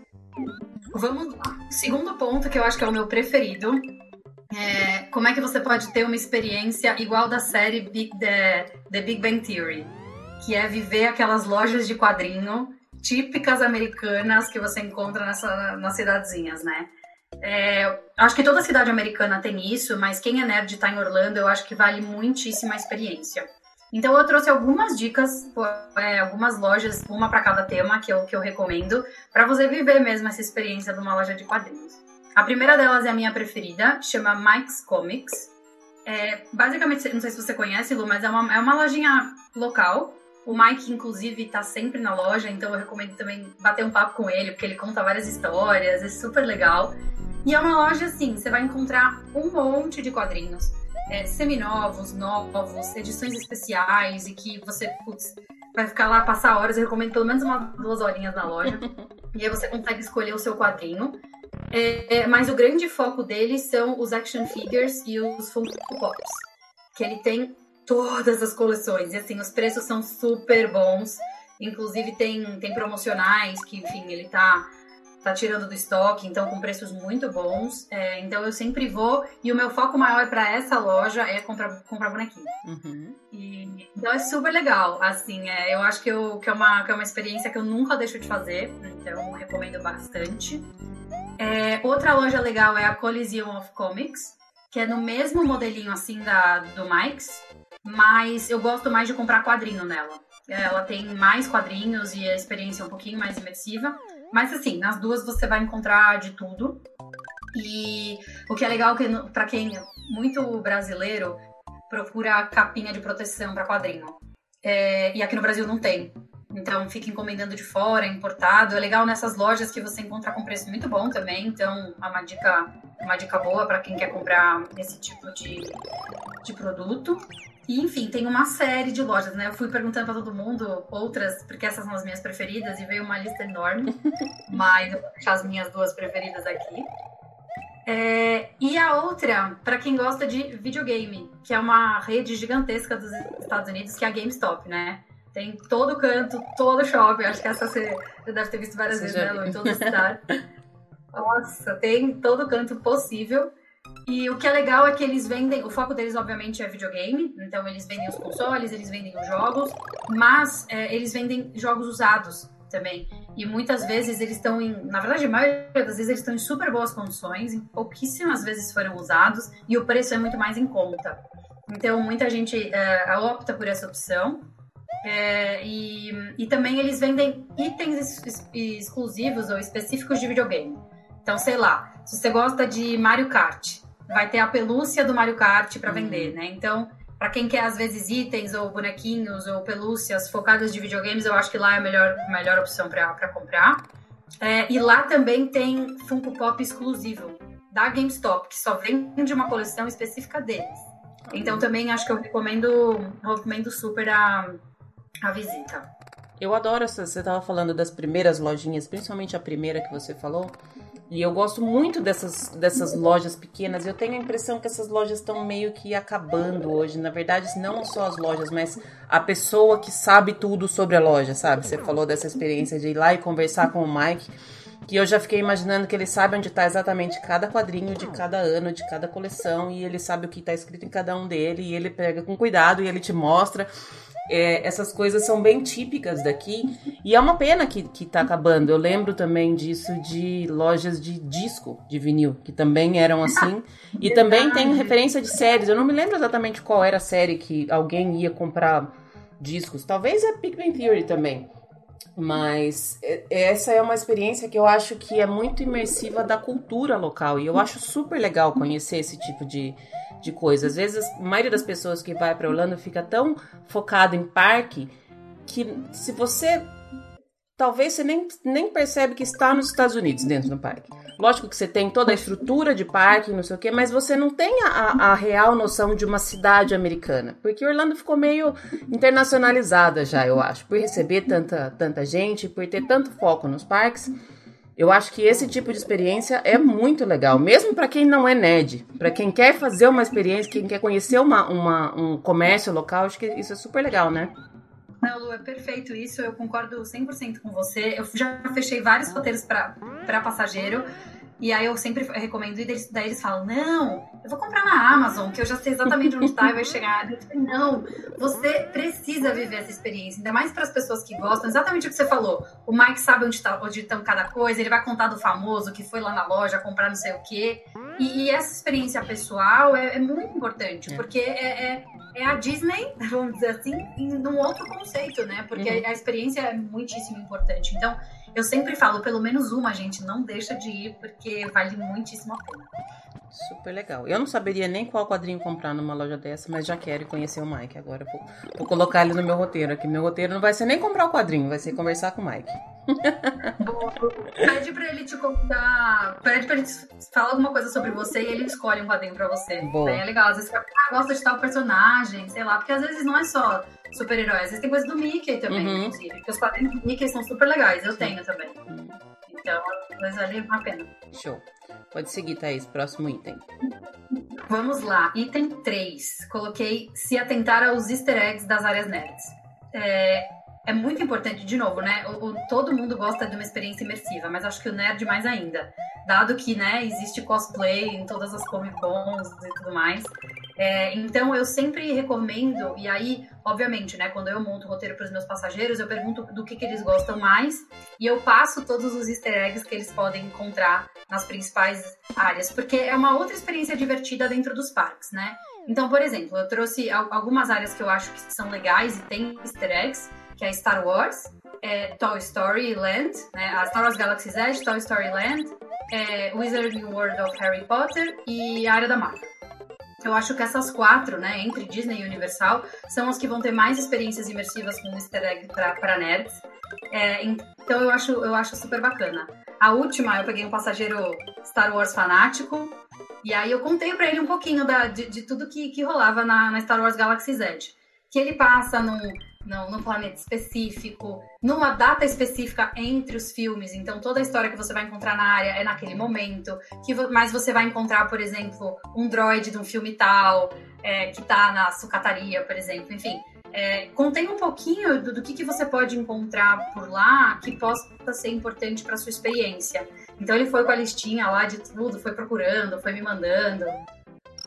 Vamos lá. Segundo ponto, que eu acho que é o meu preferido. É, como é que você pode ter uma experiência igual da série Big, The, The Big Bang Theory? Que é viver aquelas lojas de quadrinho típicas americanas que você encontra nessa, nas cidadezinhas, né? É, acho que toda cidade americana tem isso, mas quem é nerd está em Orlando, eu acho que vale muitíssima experiência. Então eu trouxe algumas dicas, é, algumas lojas, uma para cada tema que eu, que eu recomendo, para você viver mesmo essa experiência de uma loja de quadrinhos. A primeira delas é a minha preferida, chama Mike's Comics. É, basicamente, não sei se você conhece, Lu, mas é uma, é uma lojinha local. O Mike, inclusive, está sempre na loja, então eu recomendo também bater um papo com ele, porque ele conta várias histórias, é super legal. E é uma loja assim, você vai encontrar um monte de quadrinhos. é, seminovos, novos, edições especiais e que você, putz, vai ficar lá, passar horas. Eu recomendo pelo menos umas duas horinhas na loja. e aí você consegue escolher o seu quadrinho. É, é, mas o grande foco deles são os action figures e os Funko Pops. Que ele tem todas as coleções. E assim, os preços são super bons. Inclusive tem, tem promocionais que, enfim, ele tá tá tirando do estoque, então com preços muito bons. É, então eu sempre vou e o meu foco maior para essa loja é comprar, comprar bonequinho. Uhum. E, então é super legal. Assim, é, eu acho que, eu, que, é uma, que é uma experiência que eu nunca deixo de fazer, então recomendo bastante. É, outra loja legal é a Coliseum of Comics, que é no mesmo modelinho assim da, do Mike's, mas eu gosto mais de comprar quadrinho nela. Ela tem mais quadrinhos e a experiência é um pouquinho mais imersiva. Mas assim, nas duas você vai encontrar de tudo. E o que é legal que para quem muito brasileiro procura capinha de proteção para quadrinho. É, e aqui no Brasil não tem. Então fica encomendando de fora, importado. É legal nessas lojas que você encontra com preço muito bom também. Então é uma dica, uma dica boa para quem quer comprar esse tipo de, de produto. E, enfim, tem uma série de lojas, né? Eu fui perguntando para todo mundo outras, porque essas são as minhas preferidas, e veio uma lista enorme. mas eu vou deixar as minhas duas preferidas aqui. É, e a outra, para quem gosta de videogame, que é uma rede gigantesca dos Estados Unidos, que é a GameStop, né? Tem todo canto, todo shopping. Acho que essa você, você deve ter visto várias você vezes, né, Lu? Em todo cidade. Nossa, tem todo canto possível. E o que é legal é que eles vendem, o foco deles obviamente é videogame, então eles vendem os consoles, eles vendem os jogos, mas é, eles vendem jogos usados também. E muitas vezes eles estão em, na verdade, a maioria das vezes eles estão em super boas condições, e pouquíssimas vezes foram usados e o preço é muito mais em conta. Então muita gente é, opta por essa opção. É, e, e também eles vendem itens ex exclusivos ou específicos de videogame. Então, sei lá, se você gosta de Mario Kart, vai ter a pelúcia do Mario Kart para vender, uhum. né? Então, para quem quer às vezes itens ou bonequinhos ou pelúcias focadas de videogames, eu acho que lá é a melhor, melhor opção para comprar. É, e lá também tem Funko Pop exclusivo da GameStop, que só vende uma coleção específica deles. Então também acho que eu recomendo, recomendo super a, a visita. Eu adoro essa. Você estava falando das primeiras lojinhas, principalmente a primeira que você falou. E eu gosto muito dessas, dessas lojas pequenas. Eu tenho a impressão que essas lojas estão meio que acabando hoje. Na verdade, não só as lojas, mas a pessoa que sabe tudo sobre a loja, sabe? Você falou dessa experiência de ir lá e conversar com o Mike. Que eu já fiquei imaginando que ele sabe onde está exatamente cada quadrinho de cada ano, de cada coleção, e ele sabe o que está escrito em cada um dele, e ele pega com cuidado e ele te mostra. É, essas coisas são bem típicas daqui e é uma pena que, que tá acabando. Eu lembro também disso de lojas de disco de vinil, que também eram assim. E também tem referência de séries. Eu não me lembro exatamente qual era a série que alguém ia comprar discos. Talvez é Big Bang Theory também. Mas essa é uma experiência que eu acho que é muito imersiva da cultura local. E eu acho super legal conhecer esse tipo de, de coisa. Às vezes, a maioria das pessoas que vai para Orlando fica tão focado em parque que se você talvez você nem, nem percebe que está nos Estados Unidos dentro do parque. Lógico que você tem toda a estrutura de parque, não sei o quê, mas você não tem a, a real noção de uma cidade americana. Porque Orlando ficou meio internacionalizada já, eu acho, por receber tanta, tanta gente, por ter tanto foco nos parques. Eu acho que esse tipo de experiência é muito legal, mesmo para quem não é nerd, para quem quer fazer uma experiência, quem quer conhecer uma, uma, um comércio local, acho que isso é super legal, né? Não, Lu, é perfeito isso, eu concordo 100% com você. Eu já fechei vários roteiros para passageiro e aí eu sempre recomendo, e daí eles falam, não, eu vou comprar na Amazon, que eu já sei exatamente onde está e vai chegar. Eu falei, não, você precisa viver essa experiência, ainda mais para as pessoas que gostam, exatamente o que você falou. O Mike sabe onde está onde estão cada coisa, ele vai contar do famoso que foi lá na loja comprar não sei o quê. E, e essa experiência pessoal é, é muito importante, é. porque é, é, é, a Disney, vamos dizer assim, num outro conceito, né? Porque uhum. a experiência é muitíssimo importante. Então, eu sempre falo, pelo menos uma, gente, não deixa de ir, porque vale muitíssimo a pena. Super legal. Eu não saberia nem qual quadrinho comprar numa loja dessa, mas já quero conhecer o Mike agora. Vou, vou colocar ele no meu roteiro aqui. Meu roteiro não vai ser nem comprar o quadrinho, vai ser conversar com o Mike. Pede pra ele te contar. Pede pra ele falar alguma coisa sobre você e ele escolhe um quadrinho pra você. Boa. É legal. Às vezes você ah, gosta de tal personagem, sei lá, porque às vezes não é só super-heróis, às vezes tem coisa do Mickey também, uhum. inclusive. Porque os quadrinhos do Mickey são super legais, eu tenho também. Uhum. Então, mas vale a pena. Show. Pode seguir, Thaís. Próximo item. Vamos lá. Item 3. Coloquei se atentar aos easter eggs das áreas nerds. É, é muito importante, de novo, né? O, o, todo mundo gosta de uma experiência imersiva, mas acho que o nerd mais ainda. Dado que, né, existe cosplay em todas as Comic Cons e tudo mais. É, então eu sempre recomendo, e aí, obviamente, né, quando eu monto o roteiro para os meus passageiros, eu pergunto do que, que eles gostam mais e eu passo todos os easter eggs que eles podem encontrar nas principais áreas, porque é uma outra experiência divertida dentro dos parques, né? Então, por exemplo, eu trouxe algumas áreas que eu acho que são legais e tem easter eggs, que é Star Wars, é Toy Story Land, né, a Star Wars Galaxy's Edge, Toy Story Land, é Wizarding World of Harry Potter e a área da Marvel. Eu acho que essas quatro, né, entre Disney e Universal, são as que vão ter mais experiências imersivas com easter egg para nerds. É, então eu acho, eu acho super bacana. A última, eu peguei um passageiro Star Wars fanático, e aí eu contei para ele um pouquinho da, de, de tudo que, que rolava na, na Star Wars Galaxy's Edge. Que ele passa num, num, num, planeta específico, numa data específica entre os filmes. Então, toda a história que você vai encontrar na área é naquele momento. Que, mas você vai encontrar, por exemplo, um droid de um filme tal, é, que tá na sucataria, por exemplo. Enfim, é, contém um pouquinho do, do que, que você pode encontrar por lá que possa ser importante para sua experiência. Então, ele foi com a listinha lá de tudo, foi procurando, foi me mandando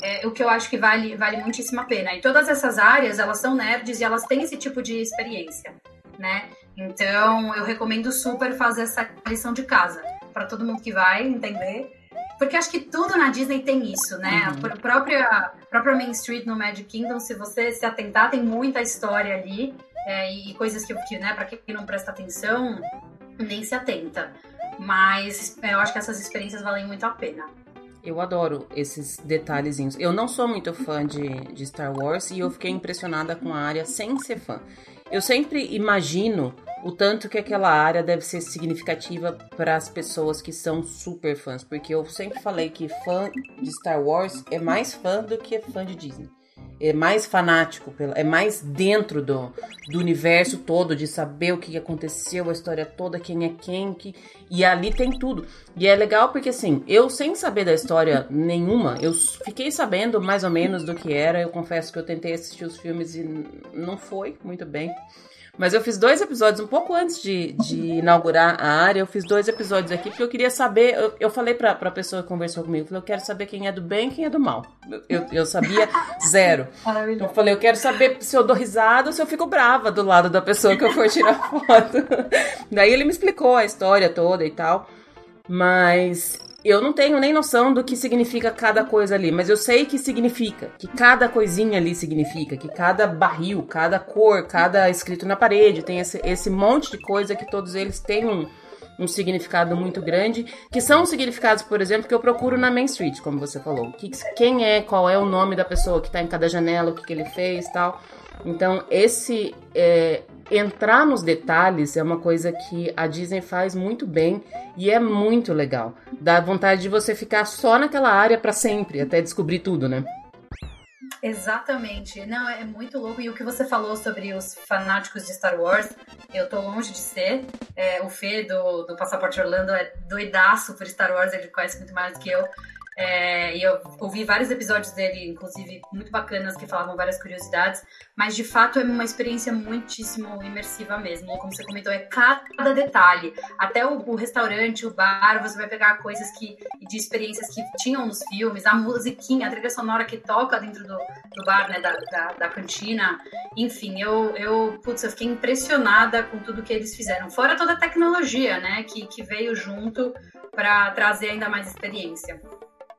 é, o que eu acho que vale, vale muitíssima pena. E todas essas áreas, elas são nerds e elas têm esse tipo de experiência, né? Então, eu recomendo super fazer essa lição de casa para todo mundo que vai entender. Porque acho que tudo na Disney tem isso, né? Uhum. A própria, própria Main Street no Magic Kingdom, se você se atentar, tem muita história ali é, e coisas que, que né, para quem não presta atenção, nem se atenta. Mas é, eu acho que essas experiências valem muito a pena. Eu adoro esses detalhezinhos. Eu não sou muito fã de, de Star Wars e eu fiquei impressionada com a área sem ser fã. Eu sempre imagino o tanto que aquela área deve ser significativa para as pessoas que são super fãs, porque eu sempre falei que fã de Star Wars é mais fã do que fã de Disney é mais fanático, é mais dentro do, do universo todo, de saber o que aconteceu, a história toda, quem é quem, que, e ali tem tudo. E é legal porque, assim, eu sem saber da história nenhuma, eu fiquei sabendo mais ou menos do que era, eu confesso que eu tentei assistir os filmes e não foi muito bem. Mas eu fiz dois episódios um pouco antes de, de inaugurar a área. Eu fiz dois episódios aqui porque eu queria saber. Eu, eu falei pra, pra pessoa que conversou comigo: eu, falei, eu quero saber quem é do bem e quem é do mal. Eu, eu sabia zero. Então eu falei: eu quero saber se eu dou risada ou se eu fico brava do lado da pessoa que eu for tirar foto. Daí ele me explicou a história toda e tal. Mas eu não tenho nem noção do que significa cada coisa ali, mas eu sei que significa, que cada coisinha ali significa, que cada barril, cada cor, cada escrito na parede tem esse, esse monte de coisa que todos eles têm um, um significado muito grande, que são significados, por exemplo, que eu procuro na Main Street, como você falou. Que, quem é, qual é o nome da pessoa que está em cada janela, o que, que ele fez tal. Então, esse é, entrar nos detalhes é uma coisa que a Disney faz muito bem e é muito legal. Dá vontade de você ficar só naquela área para sempre, até descobrir tudo, né? Exatamente. Não, é muito louco. E o que você falou sobre os fanáticos de Star Wars, eu tô longe de ser. É, o Fê do, do Passaporte Orlando é doidaço por Star Wars, ele conhece muito mais do que eu. É, e eu ouvi vários episódios dele, inclusive muito bacanas, que falavam várias curiosidades, mas de fato é uma experiência muitíssimo imersiva mesmo. Como você comentou, é cada detalhe. Até o, o restaurante, o bar, você vai pegar coisas que de experiências que tinham nos filmes, a musiquinha, a trilha sonora que toca dentro do, do bar, né, da, da, da, cantina. Enfim, eu, eu, putz, eu fiquei impressionada com tudo que eles fizeram. Fora toda a tecnologia, né, que, que veio junto para trazer ainda mais experiência.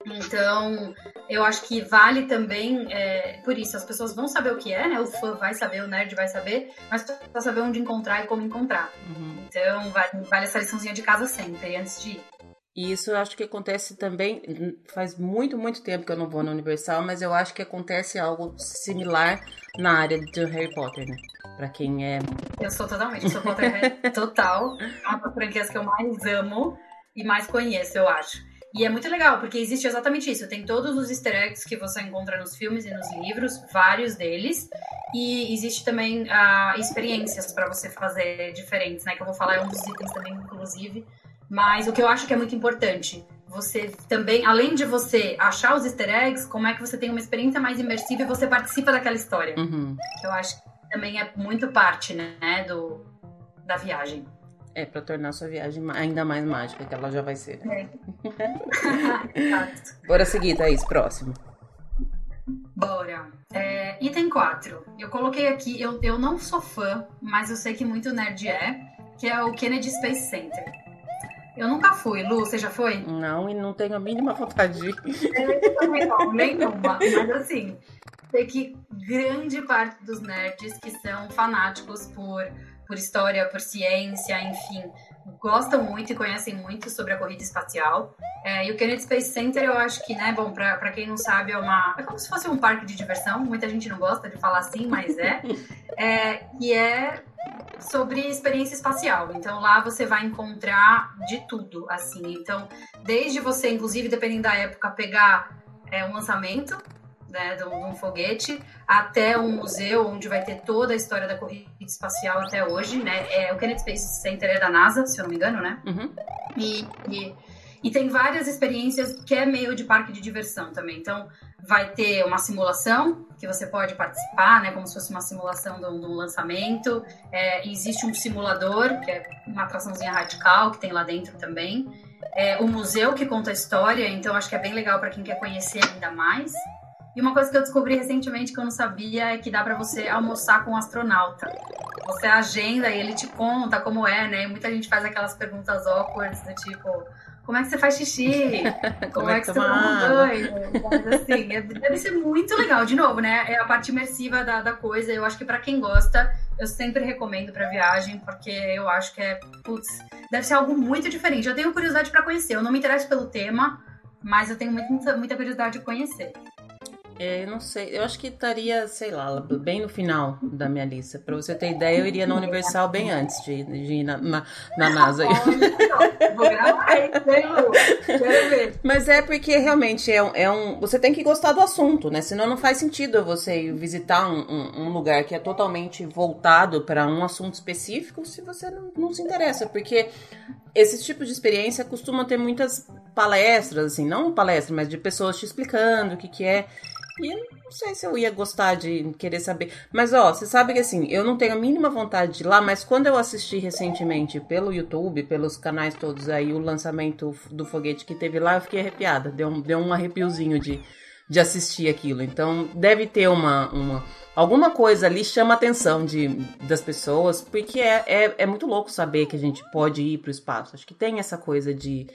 Então, eu acho que vale também, é, por isso, as pessoas vão saber o que é, né? O fã vai saber, o nerd vai saber, mas precisa saber onde encontrar e como encontrar. Uhum. Então, vale, vale essa liçãozinha de casa sempre, antes de ir. E isso eu acho que acontece também. Faz muito, muito tempo que eu não vou na Universal, mas eu acho que acontece algo similar na área de Harry Potter, né? Pra quem é. Eu sou totalmente, sou Potterhead total. É uma das franquias que eu mais amo e mais conheço, eu acho. E é muito legal, porque existe exatamente isso. Tem todos os easter eggs que você encontra nos filmes e nos livros, vários deles. E existe também uh, experiências para você fazer diferentes, né? Que eu vou falar, é um dos itens também, inclusive. Mas o que eu acho que é muito importante, você também, além de você achar os easter eggs, como é que você tem uma experiência mais imersiva e você participa daquela história. Uhum. Eu acho que também é muito parte, né, do, da viagem. É, para tornar sua viagem ainda mais mágica, que ela já vai ser. É. Bora seguir, Thaís, próximo. Bora. É, item 4. Eu coloquei aqui, eu, eu não sou fã, mas eu sei que muito nerd é, que é o Kennedy Space Center. Eu nunca fui, Lu, você já foi? Não, e não tenho a mínima vontade de ir. Eu também não, nenhuma. Mas assim, sei que grande parte dos nerds que são fanáticos por por história, por ciência, enfim, gostam muito e conhecem muito sobre a corrida espacial. É, e o Kennedy Space Center, eu acho que, né, bom, para quem não sabe, é uma. É como se fosse um parque de diversão. Muita gente não gosta de falar assim, mas é. é e é sobre experiência espacial. Então lá você vai encontrar de tudo, assim. Então, desde você, inclusive, dependendo da época, pegar é, um lançamento né, de um, foguete até um museu onde vai ter toda a história da corrida espacial até hoje, né? É, o Kennedy Space Center é da NASA, se eu não me engano, né? Uhum. E, e, e, tem várias experiências que é meio de parque de diversão também. Então, vai ter uma simulação que você pode participar, né? Como se fosse uma simulação de um, de um lançamento. É, existe um simulador, que é uma atraçãozinha radical que tem lá dentro também. É, o museu que conta a história, então acho que é bem legal para quem quer conhecer ainda mais. E uma coisa que eu descobri recentemente que eu não sabia é que dá para você almoçar com um astronauta. Você agenda e ele te conta como é, né? E muita gente faz aquelas perguntas awkward do tipo, como é que você faz xixi? Como, como é, é que você toma banho? Assim, é, deve ser muito legal. De novo, né? É a parte imersiva da, da coisa. Eu acho que para quem gosta, eu sempre recomendo para viagem, porque eu acho que é, putz, deve ser algo muito diferente. Eu tenho curiosidade para conhecer. Eu não me interesso pelo tema, mas eu tenho muita, muita curiosidade de conhecer. É, eu não sei, eu acho que estaria, sei lá, bem no final da minha lista. Pra você ter ideia, eu iria na Universal bem antes de, de ir na, na, na NASA. Mas é porque realmente é um, é um. Você tem que gostar do assunto, né? Senão não faz sentido você visitar um, um, um lugar que é totalmente voltado para um assunto específico se você não, não se interessa. Porque esse tipo de experiência costuma ter muitas palestras, assim, não palestras, mas de pessoas te explicando o que, que é. E eu não sei se eu ia gostar de querer saber. Mas, ó, você sabe que assim, eu não tenho a mínima vontade de ir lá, mas quando eu assisti recentemente pelo YouTube, pelos canais todos aí, o lançamento do foguete que teve lá, eu fiquei arrepiada. Deu um, deu um arrepiozinho de, de assistir aquilo. Então, deve ter uma. uma alguma coisa ali chama a atenção de, das pessoas, porque é, é, é muito louco saber que a gente pode ir para o espaço. Acho que tem essa coisa de,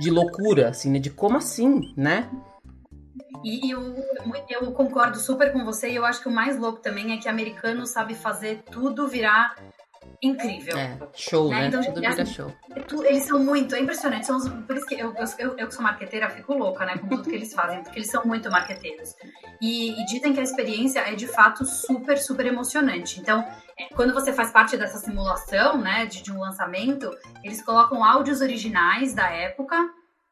de loucura, assim, né? De como assim, né? E eu, eu concordo super com você, e eu acho que o mais louco também é que americano sabe fazer tudo virar incrível. É, show, né? né? Então, Tudo vira show. É eles são muito, é impressionante. São os, por isso que eu, eu, eu que sou marqueteira fico louca, né? Com tudo que eles fazem, porque eles são muito marqueteiros. E, e dizem que a experiência é de fato super, super emocionante. Então, é, quando você faz parte dessa simulação, né, de, de um lançamento, eles colocam áudios originais da época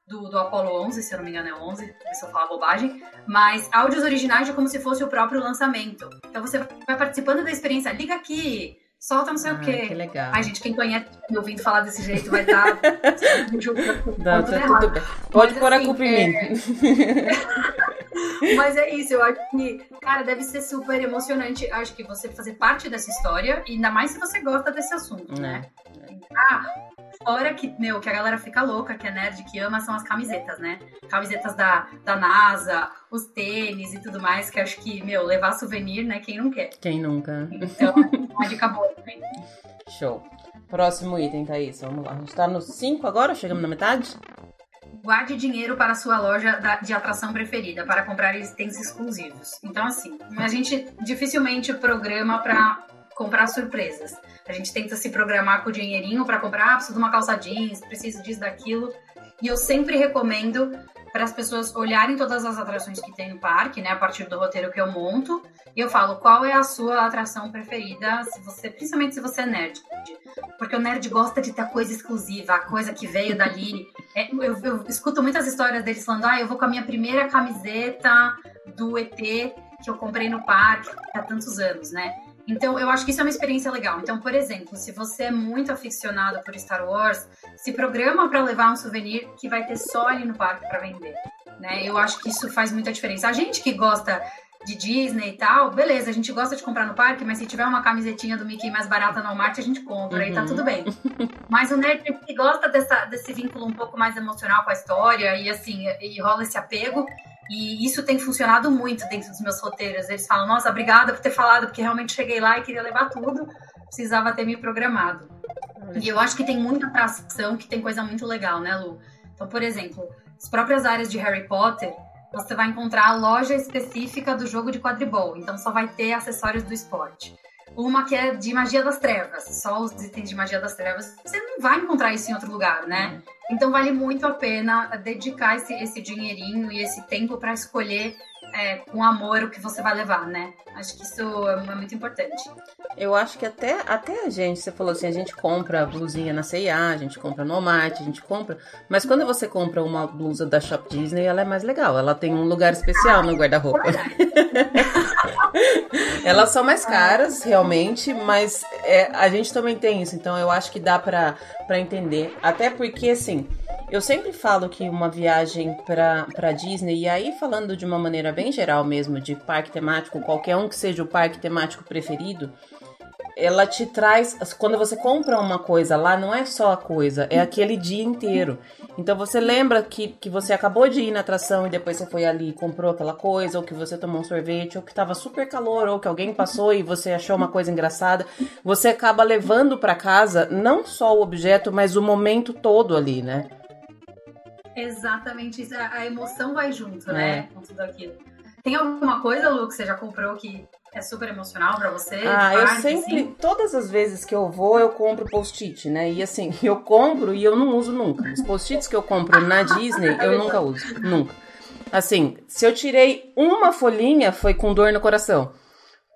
do, do Apollo 11, se eu não me engano é 11, se eu falar bobagem, mas áudios originais de como se fosse o próprio lançamento. Então você vai participando da experiência, liga aqui, solta não sei ah, o quê. Que legal. Ai, gente, quem conhece me ouvindo falar desse jeito vai estar. Tá, não, tá tudo bem. Pode mas, pôr assim, a culpa em é... mas é isso, eu acho que, cara, deve ser super emocionante. Acho que você fazer parte dessa história, ainda mais se você gosta desse assunto, né? É. Ah, Fora que, meu, que a galera fica louca, que é nerd, que ama, são as camisetas, né? Camisetas da, da NASA, os tênis e tudo mais, que acho que, meu, levar souvenir, né? Quem não quer? Quem nunca? Então, uma dica boa também. Show. Próximo item, Thaís. Vamos lá. A gente tá no 5 agora? Chegamos na metade? Guarde dinheiro para a sua loja de atração preferida, para comprar itens exclusivos. Então, assim, a gente dificilmente programa para comprar surpresas. A gente tenta se programar com o dinheirinho para comprar, ah, preciso de uma calça jeans, preciso disso, daquilo. E eu sempre recomendo para as pessoas olharem todas as atrações que tem no parque, né, a partir do roteiro que eu monto, e eu falo qual é a sua atração preferida, se você, principalmente se você é nerd, porque o nerd gosta de ter coisa exclusiva, a coisa que veio dali. É, eu, eu, escuto muitas histórias deles falando, ah, eu vou com a minha primeira camiseta do ET que eu comprei no parque há tantos anos, né? Então, eu acho que isso é uma experiência legal. Então, por exemplo, se você é muito aficionado por Star Wars, se programa para levar um souvenir que vai ter só ali no parque para vender. Né? Eu acho que isso faz muita diferença. A gente que gosta de Disney e tal, beleza, a gente gosta de comprar no parque, mas se tiver uma camisetinha do Mickey mais barata no Walmart, a gente compra uhum. e tá uhum. tudo bem. Mas o nerd que gosta dessa, desse vínculo um pouco mais emocional com a história e assim, e rola esse apego, e isso tem funcionado muito dentro dos meus roteiros. Eles falam, nossa, obrigada por ter falado, porque realmente cheguei lá e queria levar tudo, precisava ter me programado. E eu acho que tem muita atração, que tem coisa muito legal, né, Lu? Então, por exemplo, as próprias áreas de Harry Potter, você vai encontrar a loja específica do jogo de quadribol, então só vai ter acessórios do esporte. Uma que é de magia das trevas, só os itens de magia das trevas. Você não vai encontrar isso em outro lugar, né? Uhum. Então vale muito a pena dedicar esse, esse dinheirinho e esse tempo para escolher é, com amor o que você vai levar, né? Acho que isso é muito importante. Eu acho que até, até a gente, você falou assim, a gente compra blusinha na C&A, a gente compra no Walmart, a gente compra, mas quando você compra uma blusa da Shop Disney, ela é mais legal, ela tem um lugar especial no guarda-roupa. Elas são mais caras, realmente, mas é, a gente também tem isso, então eu acho que dá pra, pra entender. Até porque, assim, eu sempre falo que uma viagem para Disney, e aí falando de uma maneira bem geral mesmo, de parque temático, qualquer um que seja o parque temático preferido, ela te traz. Quando você compra uma coisa lá, não é só a coisa, é aquele dia inteiro. Então você lembra que, que você acabou de ir na atração e depois você foi ali e comprou aquela coisa, ou que você tomou um sorvete, ou que tava super calor, ou que alguém passou e você achou uma coisa engraçada. Você acaba levando para casa não só o objeto, mas o momento todo ali, né? Exatamente isso. A emoção vai junto, né, é. né? Com tudo aquilo. Tem alguma coisa, Lu, que você já comprou que é super emocional para você? Ah, eu sempre, assim? todas as vezes que eu vou, eu compro post-it, né? E assim, eu compro e eu não uso nunca. Os post-its que eu compro na Disney, eu nunca uso. Nunca. Assim, se eu tirei uma folhinha, foi com dor no coração.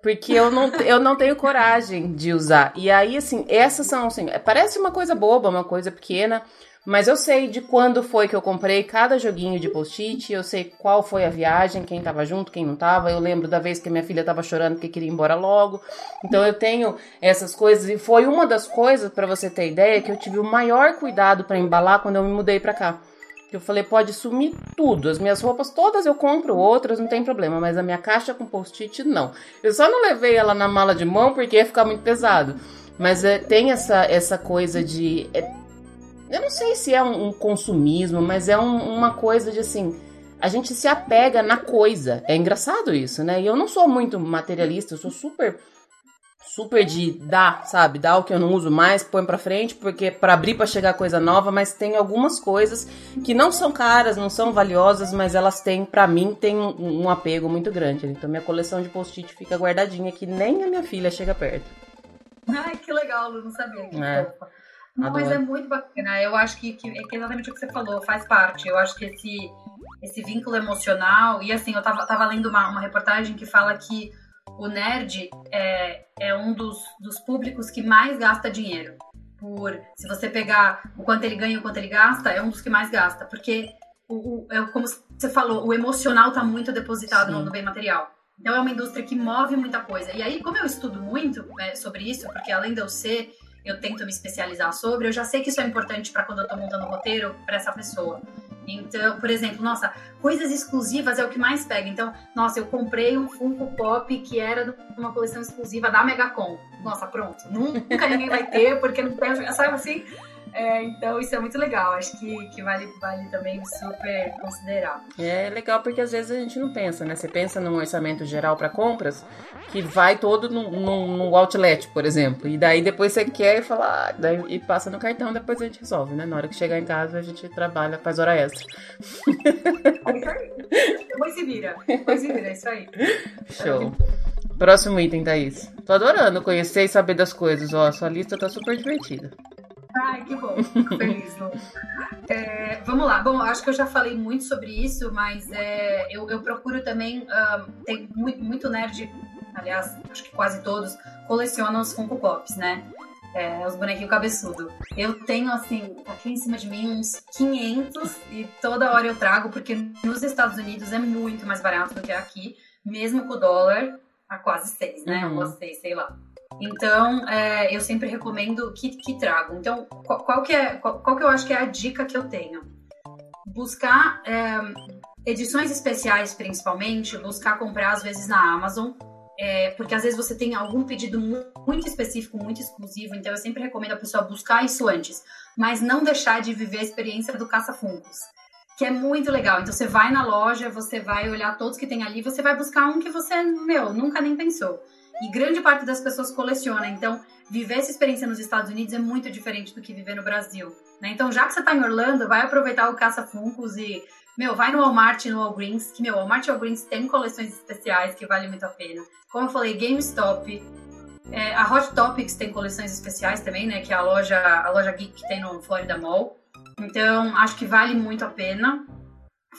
Porque eu não, eu não tenho coragem de usar. E aí, assim, essas são, assim, parece uma coisa boba, uma coisa pequena, mas eu sei de quando foi que eu comprei cada joguinho de post-it, eu sei qual foi a viagem, quem tava junto, quem não tava. Eu lembro da vez que minha filha tava chorando porque queria ir embora logo. Então eu tenho essas coisas e foi uma das coisas para você ter ideia que eu tive o maior cuidado para embalar quando eu me mudei para cá. Eu falei, pode sumir tudo. As minhas roupas todas eu compro, outras não tem problema, mas a minha caixa com post-it não. Eu só não levei ela na mala de mão porque ia ficar muito pesado. Mas é, tem essa, essa coisa de. É, eu não sei se é um, um consumismo, mas é um, uma coisa de assim. A gente se apega na coisa. É engraçado isso, né? E eu não sou muito materialista, eu sou super super de dar, sabe? Dar o que eu não uso mais, põe para frente, porque para abrir para chegar coisa nova, mas tem algumas coisas que não são caras, não são valiosas, mas elas têm para mim tem um, um, apego muito grande. Então minha coleção de post-it fica guardadinha que nem a minha filha chega perto. Ai, que legal, eu não sabia. Que é. Não, mas é muito bacana. Eu acho que, que, é exatamente o que você falou, faz parte. Eu acho que esse, esse vínculo emocional. E assim, eu tava, tava lendo uma, uma reportagem que fala que o nerd é, é um dos, dos públicos que mais gasta dinheiro. Por se você pegar o quanto ele ganha e o quanto ele gasta, é um dos que mais gasta. Porque, o, o é como você falou, o emocional está muito depositado no, no, bem material. Então é uma indústria que move muita coisa. E aí, como eu estudo muito é, sobre isso, porque além de eu ser eu tento me especializar sobre, eu já sei que isso é importante para quando eu estou montando o roteiro para essa pessoa. Então, por exemplo, nossa, coisas exclusivas é o que mais pega. Então, nossa, eu comprei um Funko Pop que era de uma coleção exclusiva da Megacon. Nossa, pronto, nunca ninguém vai ter, porque não tem, sabe assim? É, então isso é muito legal, acho que, que vale, vale também super considerar. É legal porque às vezes a gente não pensa, né? Você pensa num orçamento geral para compras que vai todo no, no, no, outlet, por exemplo, e daí depois você quer e fala, ah, daí, e passa no cartão, depois a gente resolve, né? Na hora que chegar em casa a gente trabalha, faz hora extra. Depois se vira, depois se vira, é isso aí. Show. Próximo item, Thaís. Tô adorando conhecer e saber das coisas, ó, sua lista tá super divertida. Ai, que bom. Fico feliz. É, vamos lá. Bom, acho que eu já falei muito sobre isso, mas é, eu, eu, procuro também. Uh, tem muito, muito nerd, aliás, acho que quase todos, colecionam os Funko Pops, né? É, os bonequinhos cabeçudo. Eu tenho, assim, aqui em cima de mim uns 500 e toda hora eu trago, porque nos Estados Unidos é muito mais barato do que aqui, mesmo com o dólar a quase 6, né? Uhum. Ou a 6, sei lá. Então, é, eu sempre recomendo que, que trago. Então, qual, qual que é, qual, qual, que eu acho que é a dica que eu tenho? Buscar é, edições especiais, principalmente, buscar comprar às vezes na Amazon, é, porque às vezes você tem algum pedido muito específico, muito exclusivo, então eu sempre recomendo a pessoa buscar isso antes, mas não deixar de viver a experiência do caça-funcos, que é muito legal. Então você vai na loja, você vai olhar todos que tem ali, você vai buscar um que você, meu, nunca nem pensou. E grande parte das pessoas coleciona. Então, viver essa experiência nos Estados Unidos é muito diferente do que viver no Brasil. Né? Então, já que você está em Orlando, vai aproveitar o Caça Funcos e, meu, vai no Walmart e no Walgreens, que, meu, Walmart e Walgreens tem coleções especiais que valem muito a pena. Como eu falei, GameStop, é, a Hot Topics tem coleções especiais também, né? Que é a loja, a loja geek que tem no Florida Mall. Então, acho que vale muito a pena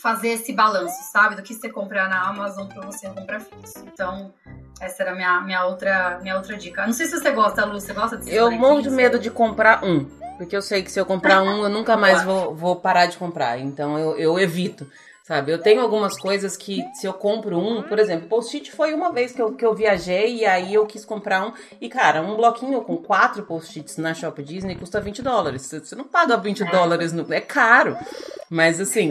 fazer esse balanço, sabe? Do que você comprar na Amazon para você comprar fixo. Então, essa era a minha, minha, outra, minha outra dica. Não sei se você gosta, Lu, você gosta desse Eu morro de medo de comprar um. Porque eu sei que se eu comprar um, eu nunca mais vou, vou parar de comprar. Então eu, eu evito. Sabe, eu tenho algumas coisas que se eu compro um, por exemplo, post-it foi uma vez que eu, que eu viajei e aí eu quis comprar um. E cara, um bloquinho com quatro post-its na Shop Disney custa 20 dólares. Você não paga 20 dólares, no, é caro. Mas assim,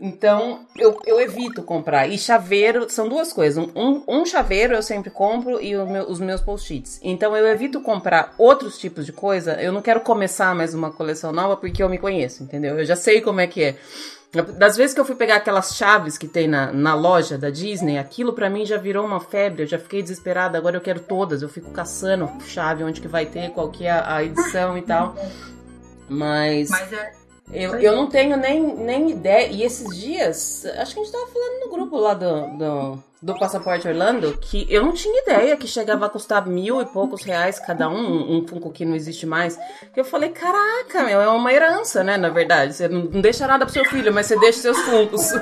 então, eu, eu evito comprar. E chaveiro, são duas coisas. Um, um chaveiro eu sempre compro e meu, os meus post-its. Então, eu evito comprar outros tipos de coisa. Eu não quero começar mais uma coleção nova porque eu me conheço, entendeu? Eu já sei como é que é. Das vezes que eu fui pegar aquelas chaves que tem na, na loja da Disney, aquilo para mim já virou uma febre, eu já fiquei desesperada, agora eu quero todas, eu fico caçando chave, onde que vai ter, qual que é a edição e tal. Mas... Mas é eu, eu não tenho nem, nem ideia. E esses dias, acho que a gente tava falando no grupo lá do, do, do Passaporte Orlando, que eu não tinha ideia que chegava a custar mil e poucos reais cada um, um Funko que não existe mais. Que eu falei, caraca, meu, é uma herança, né? Na verdade. Você não, não deixa nada pro seu filho, mas você deixa seus Funkos.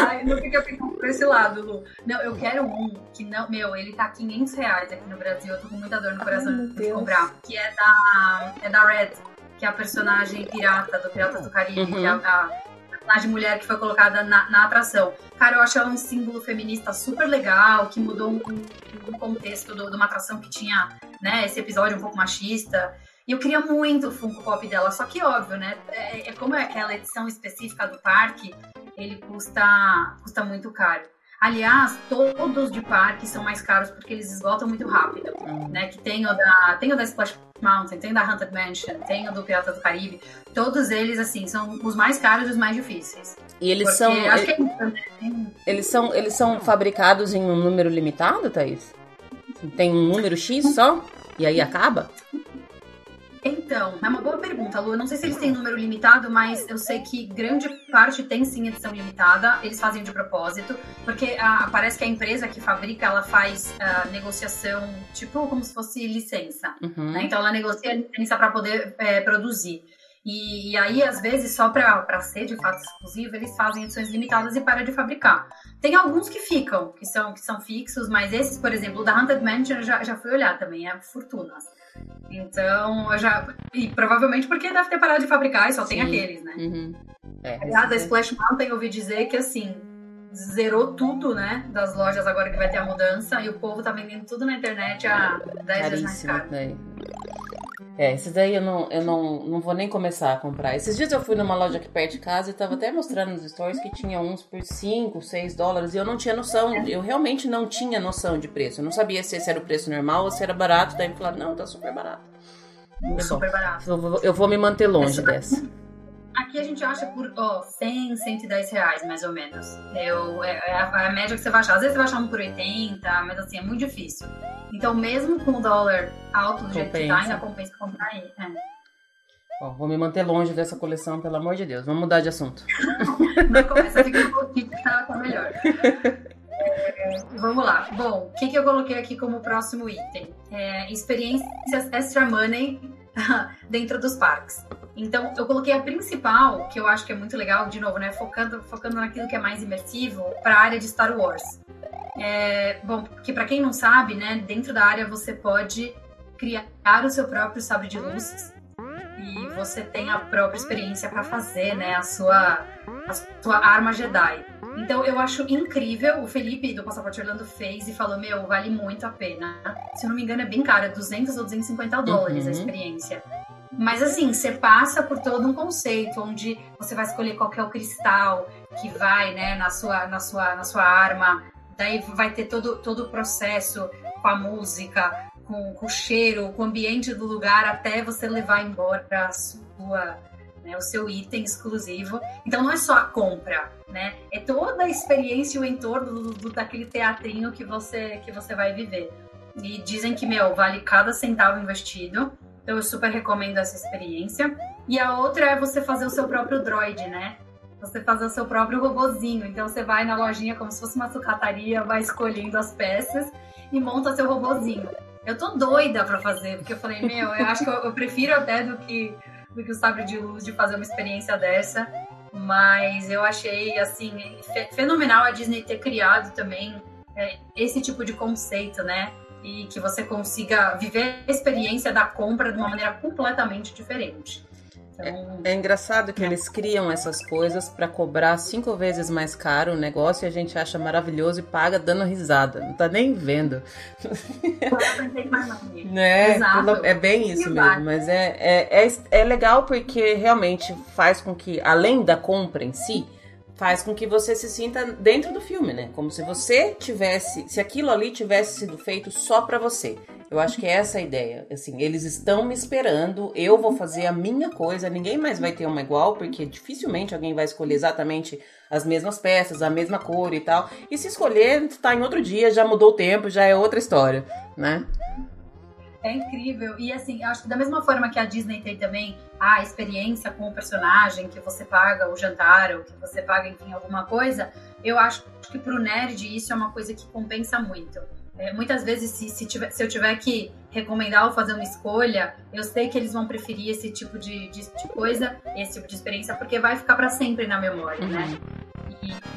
Ai, não fica pensando por esse lado, Lu. Não, eu quero um que não, meu, ele tá 500 reais aqui no Brasil. Eu tô com muita dor no coração Ai, de comprar. Que é da, é da Red que é a personagem pirata do Piratas do Caribe, uhum. que é a, a, personagem mulher que foi colocada na, na, atração. Cara, eu acho ela um símbolo feminista super legal, que mudou um, um contexto do, de uma atração que tinha né, esse episódio um pouco machista. E eu queria muito o Funko Pop dela, só que óbvio, né? É, é como é aquela edição específica do parque, ele custa, custa muito caro. Aliás, todos de parque são mais caros porque eles esgotam muito rápido, uhum. né? Que tem o da, tem o da Splash Mountain, tem o da Haunted Mansion, tem o do Pirata do Caribe. Todos eles, assim, são os mais caros e os mais difíceis. E eles porque são. Acho ele, que é eles são. Eles são fabricados em um número limitado, Thaís? Tem um número X só? E aí acaba? Então, é uma boa pergunta, Lu. Eu não sei se eles têm número limitado, mas eu sei que grande parte tem sim edição limitada. Eles fazem de propósito, porque ah, parece que a empresa que fabrica, ela faz uh, negociação, tipo como se fosse licença. Uhum. Né? Então, ela negocia licença para poder é, produzir. E, e, aí, às vezes, só para ser de fato exclusivo, eles fazem edições limitadas e param de fabricar. Tem alguns que ficam, que são, que são fixos, mas esses, por exemplo, o da Haunted Mansion, já, já fui olhar também, é fortunas. Então, eu já. E provavelmente porque deve ter parado de fabricar e só Sim. tem aqueles, né? Uhum. É, Aliás, a Splash Mountain eu ouvi dizer que assim. Zerou tudo, né? Das lojas agora que vai ter a mudança e o povo tá vendendo tudo na internet a 10 vezes mais caro. Daí. É, esses daí eu não, eu não, não vou nem começar a comprar. Esses dias eu fui numa loja aqui perto de casa e tava até mostrando nos stories que tinha uns por 5, 6 dólares e eu não tinha noção, eu realmente não tinha noção de preço. Eu não sabia se esse era o preço normal ou se era barato. Daí me falaram, não, tá super barato. Super barato. Eu vou, eu vou me manter longe dessa. Aqui a gente acha por oh, 100, 110 reais, mais ou menos. Eu, é, é, a, é a média que você vai achar. Às vezes você vai achar um por 80, mas assim, é muito difícil. Então, mesmo com o dólar alto do jeito que tá, ainda compensa comprar aí. É. Ó, vou me manter longe dessa coleção, pelo amor de Deus. Vamos mudar de assunto. Não começa, fica um pouquinho tá, tá melhor. É, vamos lá. Bom, o que, que eu coloquei aqui como próximo item? É, experiências extra money dentro dos parques. Então, eu coloquei a principal, que eu acho que é muito legal, de novo, né? Focando, focando naquilo que é mais imersivo, para a área de Star Wars. É, bom, porque para quem não sabe, né, dentro da área você pode criar o seu próprio sabre de luz e você tem a própria experiência para fazer, né, a sua, a sua arma Jedi. Então eu acho incrível, o Felipe do Passaporte Orlando fez e falou, meu, vale muito a pena. Se eu não me engano é bem caro, é 200 ou 250 dólares uhum. a experiência. Mas assim, você passa por todo um conceito onde você vai escolher qual é o cristal que vai, né, na sua, na sua, na sua arma. Daí vai ter todo, todo o processo com a música, com, com o cheiro, com o ambiente do lugar, até você levar embora a sua, né, o seu item exclusivo. Então não é só a compra, né? É toda a experiência e o entorno do, do, daquele teatrinho que você, que você vai viver. E dizem que, meu, vale cada centavo investido. Então eu super recomendo essa experiência. E a outra é você fazer o seu próprio droid, né? Você fazer o seu próprio robozinho. Então você vai na lojinha como se fosse uma sucataria, vai escolhendo as peças e monta seu robozinho. Eu tô doida pra fazer, porque eu falei, meu, eu acho que eu, eu prefiro até do que, do que o sabre de luz de fazer uma experiência dessa. Mas eu achei, assim, fenomenal a Disney ter criado também é, esse tipo de conceito, né? E que você consiga viver a experiência da compra de uma maneira completamente diferente. Então, é, é, engraçado que eles criam essas coisas para cobrar cinco vezes mais caro o negócio e a gente acha maravilhoso e paga dando risada. Não tá nem vendo. né? É bem isso mesmo. Mas é, é, é, é legal porque realmente faz com que, além da compra em si, faz com que você se sinta dentro do filme, né? Como se você tivesse, se aquilo ali tivesse sido feito só para você. Eu acho que é essa a ideia. Assim, eles estão me esperando, eu vou fazer a minha coisa, ninguém mais vai ter uma igual, porque dificilmente alguém vai escolher exatamente as mesmas peças, a mesma cor e tal. E se escolher, tá em outro dia, já mudou o tempo, já é outra história, né? É incrível. E assim, acho que da mesma forma que a Disney tem também a experiência com o personagem, que você paga o jantar, ou que você paga, enfim, alguma coisa, eu acho que pro nerd isso é uma coisa que compensa muito. É, muitas vezes, se, se, tiver, se, eu tiver que recomendar ou fazer uma escolha, eu sei que eles vão preferir esse tipo de, de, de coisa, esse tipo de experiência, porque vai ficar para sempre na memória, né?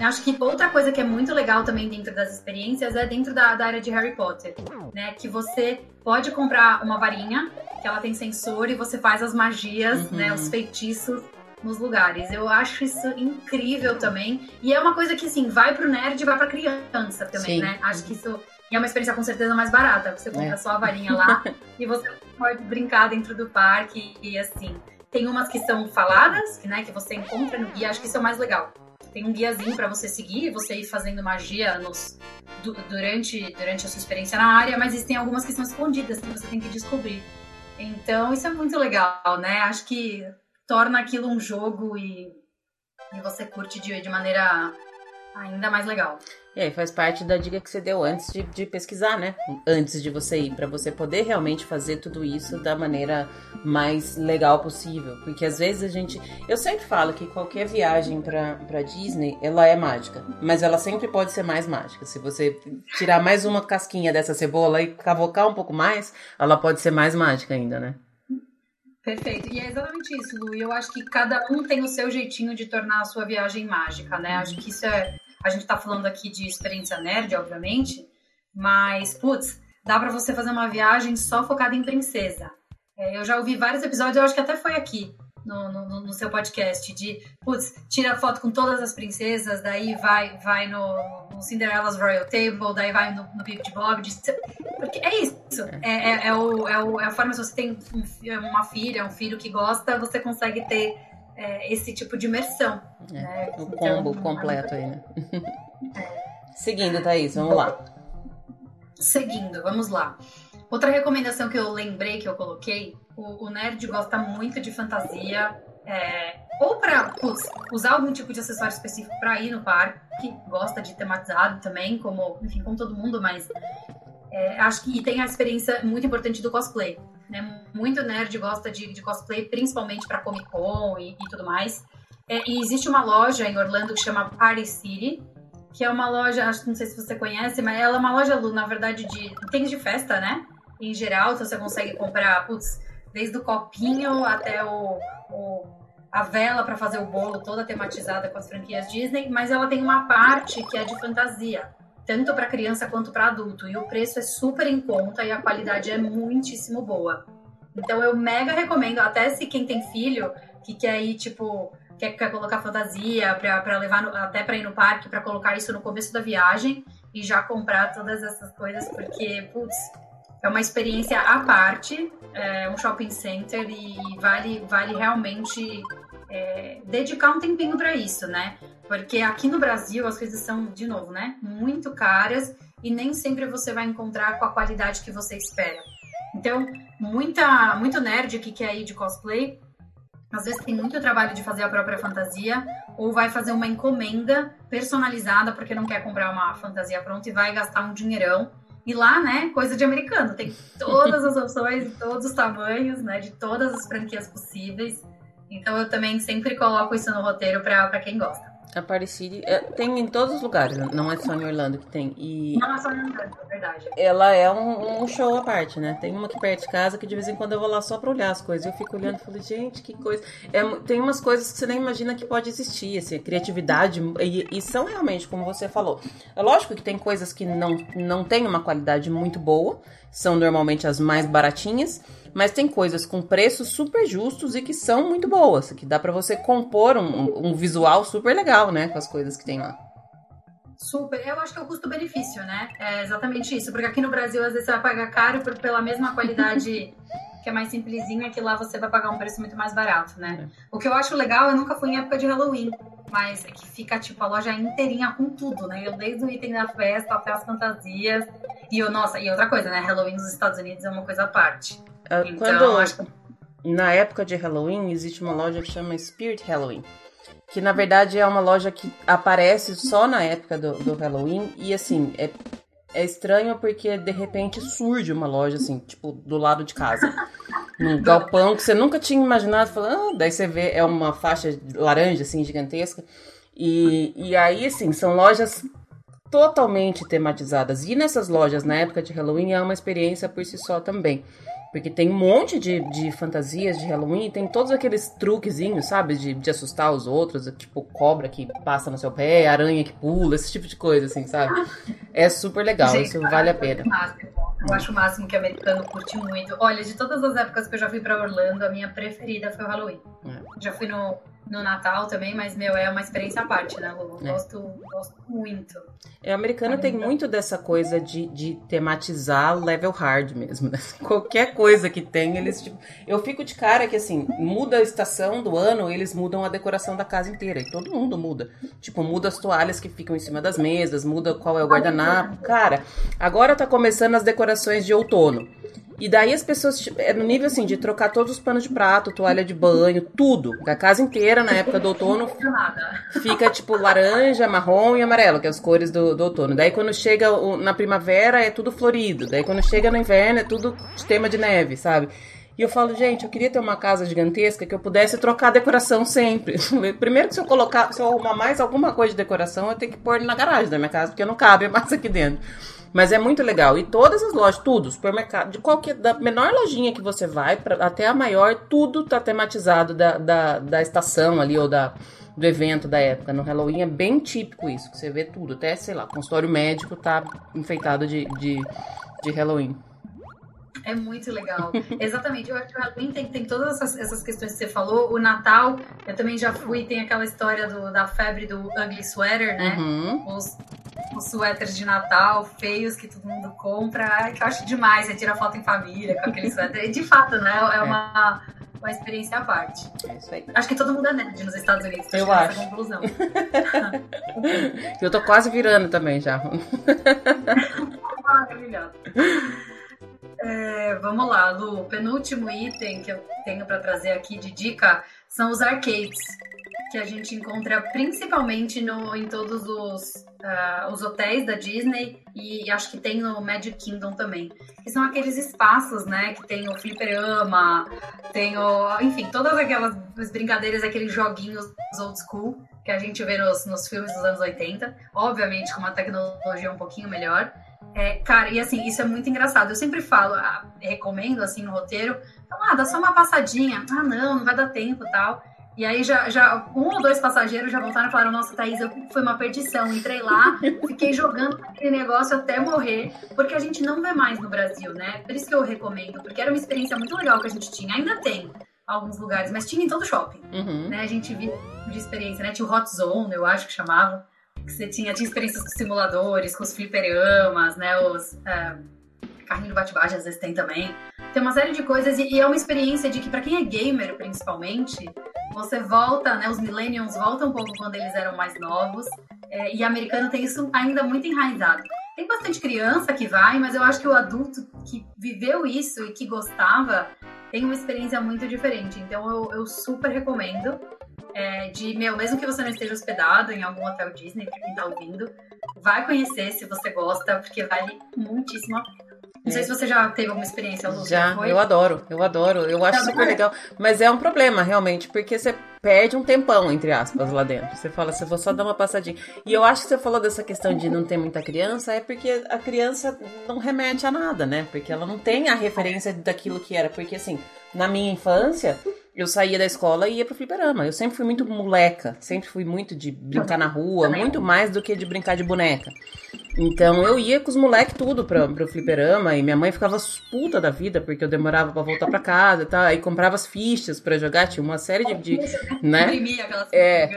Acho que outra coisa que é muito legal também dentro das experiências é dentro da, da, área de Harry Potter, né? Que você pode comprar uma varinha, que ela tem sensor e você faz as magias, uhum. né? Os feitiços nos lugares. Eu acho isso incrível também. E é uma coisa que, assim, vai pro nerd e vai pra criança também, Sim. né? Acho que isso é uma experiência com certeza mais barata. Você compra é. só a varinha lá e você pode brincar dentro do parque e, assim. Tem umas que são faladas, né? Que você encontra no guia. Acho que isso é o mais legal tem um guiazinho para você seguir, você ir fazendo magia nos, durante, durante a sua experiência na área, mas existem algumas que são escondidas que você tem que descobrir. Então, isso é muito legal, né? Acho que torna aquilo um jogo e, e você curte de, de maneira ainda mais legal. E aí faz parte da dica que você deu antes de, de pesquisar, né? Antes de você ir, para você poder realmente fazer tudo isso da maneira mais legal possível. Porque às vezes a gente. Eu sempre falo que qualquer viagem pra, pra Disney, ela é mágica. Mas ela sempre pode ser mais mágica. Se você tirar mais uma casquinha dessa cebola e cavocar um pouco mais, ela pode ser mais mágica ainda, né? Perfeito. E é exatamente isso, Lu. E eu acho que cada um tem o seu jeitinho de tornar a sua viagem mágica, né? Acho que isso é. A gente tá falando aqui de experiência nerd, obviamente, mas, putz, dá para você fazer uma viagem só focada em princesa. É, eu já ouvi vários episódios, eu acho que até foi aqui, no, no, no, seu podcast de, putz, tira foto com todas as princesas, daí vai vai no, no Cinderella's Royal Table, daí vai no, no Big Bob, de, porque é isso, é, é, é, o, é, o, é a forma, se você tem um, uma filha, um filho que gosta, você consegue ter é, esse tipo de imersão. É, né? O combo então, completo aí, né? Seguindo, Thaís, vamos lá. Seguindo, vamos lá. Outra recomendação que eu lembrei que eu coloquei, o, o nerd gosta muito de fantasia, é, ou para usar algum tipo de acessório específico para ir no parque, gosta de tematizado também, como, enfim, como todo mundo, mas é, acho que tem a experiência muito importante do cosplay. Né? Muito nerd gosta de, de cosplay, principalmente para Comic Con e, e tudo mais. É, e existe uma loja em Orlando que chama Party City, que é uma loja, acho não sei se você conhece, mas ela é uma loja, na verdade, de itens de festa, né? em geral, então você consegue comprar, putz, desde o copinho até o, o a vela para fazer o bolo, toda tematizada com as franquias Disney, mas ela tem uma parte que é de fantasia, tanto para criança quanto para adulto, e o preço é super em conta e a qualidade é muitíssimo boa. Então eu mega recomendo, até se quem tem filho que quer ir tipo quer, quer colocar fantasia para levar no, até para ir no parque para colocar isso no começo da viagem e já comprar todas essas coisas porque putz, é uma experiência à parte, é um shopping center e vale vale realmente é, dedicar um tempinho para isso, né? Porque aqui no Brasil as coisas são, de novo, né? Muito caras e nem sempre você vai encontrar com a qualidade que você espera. Então, muita, muito nerd que quer ir de cosplay, às vezes tem muito trabalho de fazer a própria fantasia, ou vai fazer uma encomenda personalizada porque não quer comprar uma fantasia pronta e vai gastar um dinheirão. E lá, né, coisa de americano, tem todas as opções, todos os tamanhos, né, de todas as franquias possíveis. Então eu também sempre coloco isso no roteiro para quem gosta. Aparecida é, tem em todos os lugares, não é só em Orlando que tem. E não é só em Orlando, é verdade. Ela é um, um, show à parte, né? Tem uma aqui perto de casa que de vez em quando eu vou lá só pra olhar as coisas. Eu fico olhando e falo, gente, que coisa. É, tem umas coisas que você nem imagina que pode existir, assim, criatividade. E, e, são realmente, como você falou. É lógico que tem coisas que não, não tem uma qualidade muito boa, são normalmente as mais baratinhas mas tem coisas com preços super justos e que são muito boas, que dá para você compor um, um, visual super legal, né, com as coisas que tem lá. Super, eu acho que é o custo-benefício, né? É exatamente isso, porque aqui no Brasil às vezes você vai pagar caro por, pela mesma qualidade que é mais simplesinha, que lá você vai pagar um preço muito mais barato, né? É. O que eu acho legal, eu nunca fui em época de Halloween, mas é que fica tipo a loja inteirinha com tudo, né? Eu desde o item da festa até as fantasias. E eu, nossa, e outra coisa, né? Halloween nos Estados Unidos é uma coisa à parte. Ah, então, acho... Na época de Halloween, existe uma loja que chama Spirit Halloween. Que na verdade é uma loja que aparece só na época do, do Halloween. E assim, é, é estranho porque de repente surge uma loja assim, tipo, do lado de casa. Num galpão que você nunca tinha imaginado. Falando, ah, daí você vê, é uma faixa laranja, assim, gigantesca. E, e aí, assim, são lojas totalmente tematizadas. E nessas lojas, na época de Halloween, é uma experiência por si só também. Porque tem um monte de, de fantasias de Halloween, tem todos aqueles truquezinhos, sabe? De, de assustar os outros, tipo cobra que passa no seu pé, aranha que pula, esse tipo de coisa, assim, sabe? É super legal, Gente, isso vale a pena. Eu acho o máximo que o americano curte muito. Olha, de todas as épocas que eu já fui para Orlando, a minha preferida foi o Halloween. É. Já fui no no Natal também, mas, meu, é uma experiência à parte, né, Lulu? É. Gosto, gosto muito. É, o americano tem muito dessa coisa de, de tematizar level hard mesmo, né? Qualquer coisa que tem, eles, tipo... Eu fico de cara que, assim, muda a estação do ano, eles mudam a decoração da casa inteira, e todo mundo muda. Tipo, muda as toalhas que ficam em cima das mesas, muda qual é o guardanapo. Cara, agora tá começando as decorações de outono. E daí as pessoas, tipo, é no nível assim, de trocar todos os panos de prato, toalha de banho, tudo. A casa inteira, na época do outono, fica tipo laranja, marrom e amarelo, que é as cores do, do outono. Daí quando chega o, na primavera é tudo florido. Daí quando chega no inverno é tudo de tema de neve, sabe? E eu falo, gente, eu queria ter uma casa gigantesca que eu pudesse trocar a decoração sempre. Primeiro que se eu colocar, se eu arrumar mais alguma coisa de decoração, eu tenho que pôr na garagem da minha casa, porque não cabe mais aqui dentro. Mas é muito legal. E todas as lojas, tudo, supermercado, de qualquer. Da menor lojinha que você vai, pra, até a maior, tudo tá tematizado da, da, da estação ali, ou da, do evento da época. No Halloween é bem típico isso, que você vê tudo. Até, sei lá, consultório médico tá enfeitado de, de, de Halloween. É muito legal. Exatamente. Eu acho que o Halloween tem, tem todas essas, essas, questões que você falou. O Natal, eu também já fui, tem aquela história do, da febre do ugly sweater, né? Uhum. Os, os suéteres de Natal feios que todo mundo compra. que eu acho demais. Você tira foto em família com aquele suéter. E de fato, né? É, é. uma, uma experiência à parte. É isso aí. Acho que todo mundo é nerd nos Estados Unidos. Eu acho. Essa conclusão. eu tô quase virando também já. Maravilhoso. É, vamos lá, Lu. O penúltimo item que eu tenho para trazer aqui de dica são os arcades, que a gente encontra principalmente no, em todos os, uh, os hotéis da Disney e acho que tem no Magic Kingdom também. Que são aqueles espaços, né? Que tem o fliperama, tem o. Enfim, todas aquelas brincadeiras, aqueles joguinhos old school que a gente vê nos, nos filmes dos anos 80. Obviamente com uma tecnologia um pouquinho melhor. É, cara, e assim, isso é muito engraçado. Eu sempre falo, ah, recomendo assim no roteiro, ah, dá só uma passadinha. Ah, não, não vai dar tempo tal. E aí já, já um ou dois passageiros já voltaram e falaram, nossa, Thaís, eu, foi uma perdição. Entrei lá, fiquei jogando aquele negócio até morrer, porque a gente não vê mais no Brasil, né? Por isso que eu recomendo, porque era uma experiência muito legal que a gente tinha. Ainda tem alguns lugares, mas tinha em todo shopping. Uhum. Né? A gente via de experiência, né? Tinha o Hot Zone, eu acho que chamava. Que você tinha, tinha experiências com simuladores, com os fliperamas, né? Os é, carrinho bate-bate às vezes tem também. Tem uma série de coisas e, e é uma experiência de que para quem é gamer, principalmente, você volta, né? Os millennials voltam um pouco quando eles eram mais novos. É, e americano tem isso ainda muito enraizado. Tem bastante criança que vai, mas eu acho que o adulto que viveu isso e que gostava tem uma experiência muito diferente. Então eu, eu super recomendo. É, de, meu, mesmo que você não esteja hospedado em algum hotel Disney, pra quem tá ouvindo, vai conhecer se você gosta, porque vale muitíssimo a pena. Não sei se você já teve alguma experiência, Lu. Já, eu adoro, eu adoro, eu acho super legal. Mas é um problema, realmente, porque você perde um tempão, entre aspas, lá dentro. Você fala, se eu vou só dar uma passadinha. E eu acho que você falou dessa questão de não ter muita criança, é porque a criança não remete a nada, né? Porque ela não tem a referência daquilo que era. Porque, assim, na minha infância, eu saía da escola e ia pro fliperama. Eu sempre fui muito moleca, sempre fui muito de brincar na rua, muito mais do que de brincar de boneca. Então eu ia com os moleques tudo pra, pro fliperama e minha mãe ficava puta da vida porque eu demorava para voltar para casa e tal. Aí comprava as fichas para jogar, tinha uma série de. de né? É.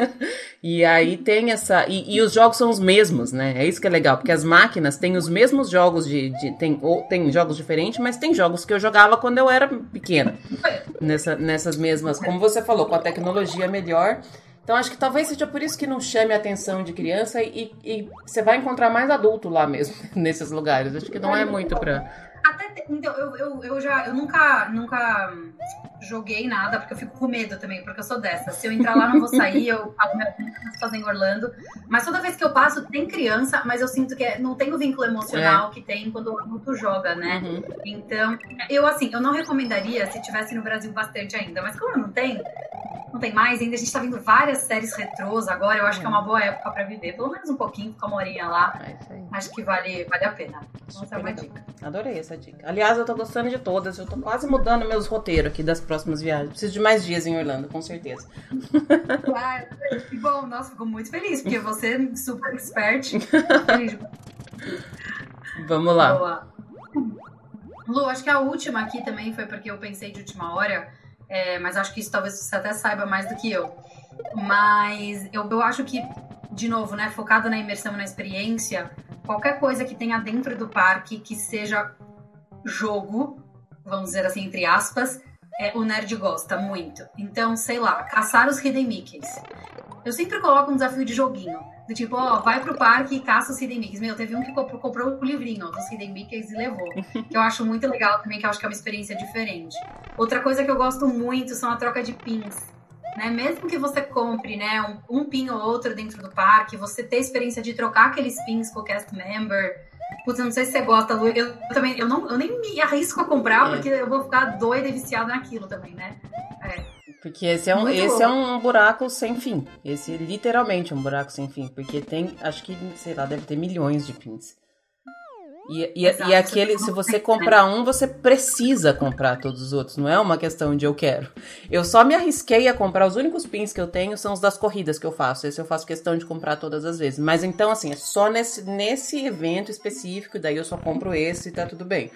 e aí tem essa. E, e, os jogos são os mesmos, né? É isso que é legal, porque as máquinas têm os mesmos jogos de. de tem, ou, tem jogos diferentes, mas tem jogos que eu jogava quando eu era pequena. Nessa, nessas mesmas. Como você falou, com a tecnologia melhor. Então acho que talvez seja por isso que não chame a atenção de criança e, você vai encontrar mais adulto lá mesmo, nesses lugares. Acho que não é muito pra. Até, então, eu, eu, eu já, eu nunca, nunca joguei nada, porque eu fico com medo também, porque eu sou dessa. Se eu entrar lá, não vou sair, eu pago minha fazer em Orlando. Mas toda vez que eu passo, tem criança, mas eu sinto que é, não tem o vínculo emocional é. que tem quando o adulto joga, né? Uhum. Então, eu assim, eu não recomendaria se tivesse no Brasil bastante ainda, mas como não tem, não tem mais, ainda a gente tá vendo várias séries retrôs agora, eu acho que é uma boa época para viver, pelo menos um pouquinho, ficar uma horinha lá. É acho que vale, vale a pena. Essa é uma dica. Adorei essa dica. Aliás, eu tô gostando de todas, eu tô quase mudando meus roteiros aqui das próximas viagens. Preciso de mais dias em Orlando, com certeza. Claro, que bom, nossa, fico muito feliz, porque você é super expert. Vamos lá. Boa. Lu, acho que a última aqui também foi porque eu pensei de última hora é, mas acho que isso talvez você até saiba mais do que eu. Mas eu, eu acho que, de novo, né, focado na imersão, na experiência, qualquer coisa que tenha dentro do parque que seja jogo, vamos dizer assim, entre aspas, é, o nerd gosta muito. Então, sei lá, caçar os Hidden Mickeys. Eu sempre coloco um desafio de joguinho. Do tipo, ó, vai pro parque e caça os Hidden Mickeys. Meu, teve um que comprou, comprou o livrinho ó, dos Hidden Mickeys e levou. que eu acho muito legal também, que eu acho que é uma experiência diferente. Outra coisa que eu gosto muito são a troca de pins. Né? Mesmo que você compre né, um, um pin ou outro dentro do parque, você ter a experiência de trocar aqueles pins com o cast member. Putz, eu não sei se você gosta, Lu. Eu, eu também, eu, não, eu nem me arrisco a comprar, é. porque eu vou ficar doida e viciada naquilo também, né? É. Porque esse é um, esse é um buraco sem fim. Esse é literalmente um buraco sem fim. Porque tem, acho que, sei lá, deve ter milhões de pins. E, e, e aquele, se você comprar um, você precisa comprar todos os outros. Não é uma questão de eu quero. Eu só me arrisquei a comprar. Os únicos pins que eu tenho são os das corridas que eu faço. Esse eu faço questão de comprar todas as vezes. Mas então, assim, é só nesse, nesse evento específico. Daí eu só compro esse e tá tudo bem.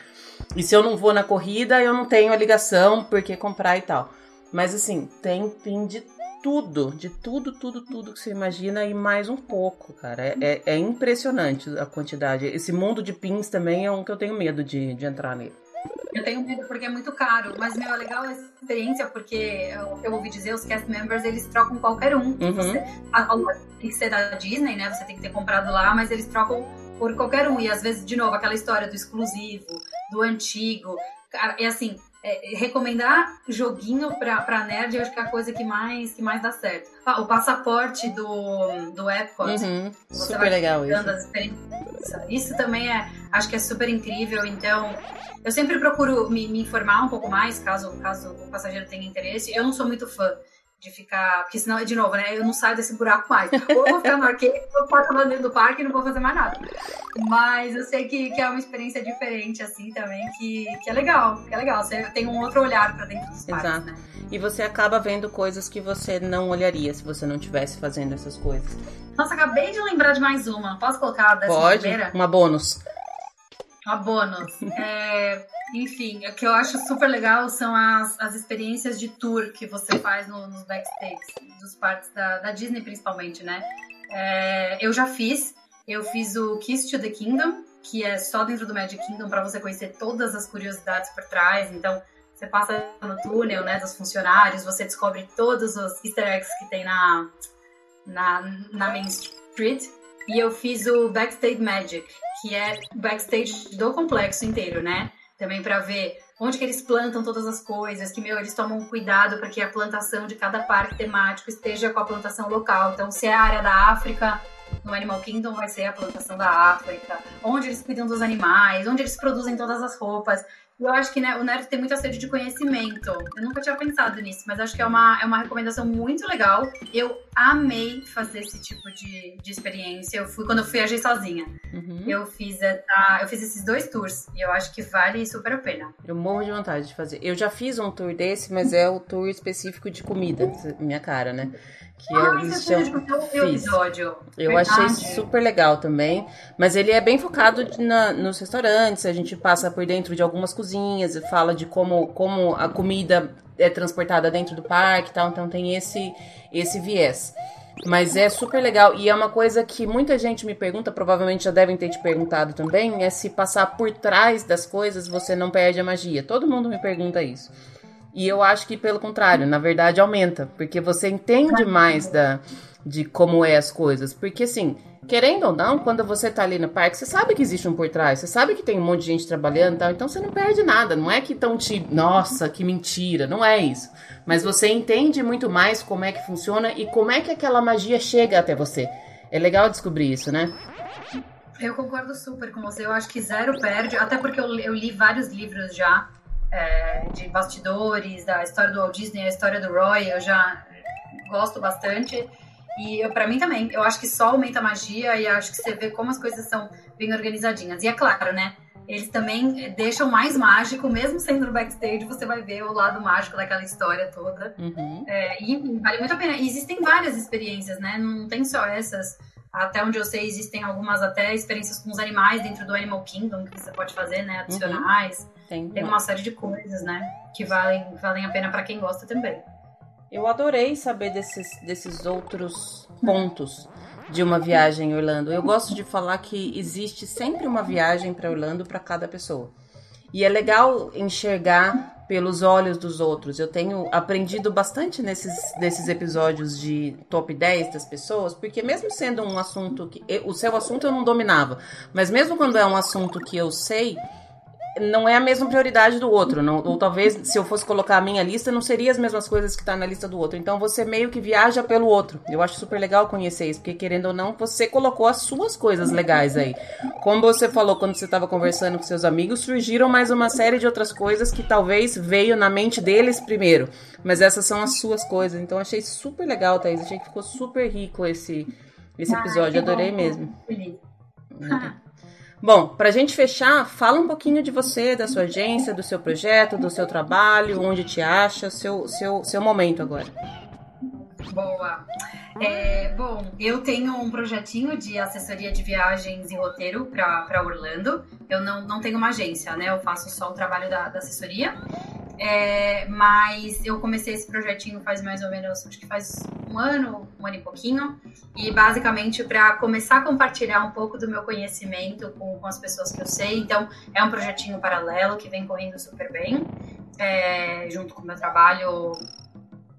E se eu não vou na corrida, eu não tenho a ligação porque comprar e tal. Mas assim, tem pin de tudo, de tudo, tudo, tudo que você imagina e mais um pouco, cara. É, é, é, impressionante a quantidade. Esse mundo de pins também é um que eu tenho medo de, de entrar nele. Eu tenho medo porque é muito caro, mas meu, é legal essa experiência porque eu, eu ouvi dizer, os cast members eles trocam qualquer um. Uhum. Você, a, tem que ser da Disney, né? Você tem que ter comprado lá, mas eles trocam por qualquer um. E às vezes, de novo, aquela história do exclusivo, do antigo. Cara, é assim, é, recomendar joguinho pra, pra nerd, eu acho que é a coisa que mais, que mais dá certo. Ah, o passaporte do, do Epcot. Uhum, super legal isso. Isso também é, acho que é super incrível. Então, eu sempre procuro me, me, informar um pouco mais, caso, caso o passageiro tenha interesse. Eu não sou muito fã de ficar. Porque senão, de novo, né? Eu não saio desse buraco mais. Ou vou ficar no arcade, ou posso acabar dentro do parque e não vou fazer mais nada. Mas eu sei que, que é uma experiência diferente, assim, também, que, que é legal. Que é legal. Você tem um outro olhar para dentro dos parques, Exato. né? E você acaba vendo coisas que você não olharia se você não estivesse fazendo essas coisas. Nossa, acabei de lembrar de mais uma. Posso colocar dessa Pode, primeira? uma bônus. Uma bônus. É, enfim, o que eu acho super legal são as, as experiências de tour que você faz no, nos backstage, dos parques da, da Disney principalmente, né? É, eu já fiz. Eu fiz o Kiss to the Kingdom, que é só dentro do Magic Kingdom para você conhecer todas as curiosidades por trás. Então, você passa no túnel, né, dos funcionários, você descobre todos os easter eggs que tem na, na, na Main Street. E eu fiz o Backstage Magic, que é backstage do complexo inteiro, né? Também para ver onde que eles plantam todas as coisas, que, meu, eles tomam cuidado para que a plantação de cada parque temático esteja com a plantação local. Então, se é a área da África, no Animal Kingdom vai ser a plantação da África, onde eles cuidam dos animais, onde eles produzem todas as roupas. Eu acho que né, o nerd tem muita sede de conhecimento. Eu nunca tinha pensado nisso, mas acho que é uma, é uma recomendação muito legal. Eu amei fazer esse tipo de, de experiência. Eu fui quando eu fui agir sozinha. Uhum. Eu fiz essa, eu fiz esses dois tours e eu acho que vale super a pena. Eu morro de vontade de fazer. Eu já fiz um tour desse, mas é o tour específico de comida, minha cara, né? que ah, eu, isso eu fiz. Episódio. Eu Verdade. achei super legal também, mas ele é bem focado na, nos restaurantes, a gente passa por dentro de algumas cozinhas e fala de como, como a comida é transportada dentro do parque e tal, então tem esse, esse viés. Mas é super legal e é uma coisa que muita gente me pergunta, provavelmente já devem ter te perguntado também, é se passar por trás das coisas você não perde a magia. Todo mundo me pergunta isso. E eu acho que pelo contrário, na verdade aumenta, porque você entende mais da de como é as coisas, porque assim, querendo ou não, quando você tá ali no parque, você sabe que existe um por trás, você sabe que tem um monte de gente trabalhando e tal, então você não perde nada, não é que tão te, nossa, que mentira, não é isso. Mas você entende muito mais como é que funciona e como é que aquela magia chega até você. É legal descobrir isso, né? Eu concordo super com você. Eu acho que zero perde, até porque eu, eu li vários livros já é, de bastidores, da história do Walt Disney, a história do Roy, eu já gosto bastante. E para mim também, eu acho que só aumenta a magia e acho que você vê como as coisas são bem organizadinhas. E é claro, né? Eles também deixam mais mágico, mesmo sendo no backstage, você vai ver o lado mágico daquela história toda. Uhum. É, e vale muito a pena. E existem várias experiências, né? Não tem só essas. Até onde eu sei, existem algumas até experiências com os animais dentro do Animal Kingdom que você pode fazer, né? Adicionais. Uhum. Tem, Tem uma série de coisas, né? Que valem, valem a pena para quem gosta também. Eu adorei saber desses, desses outros pontos de uma viagem em Orlando. Eu gosto de falar que existe sempre uma viagem para Orlando para cada pessoa. E é legal enxergar pelos olhos dos outros. Eu tenho aprendido bastante nesses, nesses episódios de top 10 das pessoas, porque mesmo sendo um assunto que. O seu assunto eu não dominava, mas mesmo quando é um assunto que eu sei, não é a mesma prioridade do outro. Não, ou talvez, se eu fosse colocar a minha lista, não seria as mesmas coisas que tá na lista do outro. Então você meio que viaja pelo outro. Eu acho super legal conhecer isso, porque querendo ou não, você colocou as suas coisas legais aí. Como você falou quando você estava conversando com seus amigos, surgiram mais uma série de outras coisas que talvez veio na mente deles primeiro. Mas essas são as suas coisas. Então achei super legal, Thaís. Achei que ficou super rico esse, esse episódio. Adorei mesmo. Feliz. Bom, para a gente fechar, fala um pouquinho de você, da sua agência, do seu projeto, do seu trabalho, onde te acha, seu, seu, seu momento agora. Boa. É, bom, eu tenho um projetinho de assessoria de viagens e roteiro para Orlando. Eu não, não tenho uma agência, né? Eu faço só o trabalho da, da assessoria. É, mas eu comecei esse projetinho faz mais ou menos, acho que faz um ano, um ano e pouquinho. E basicamente para começar a compartilhar um pouco do meu conhecimento com, com, as pessoas que eu sei. Então é um projetinho paralelo que vem correndo super bem, é, junto com o meu trabalho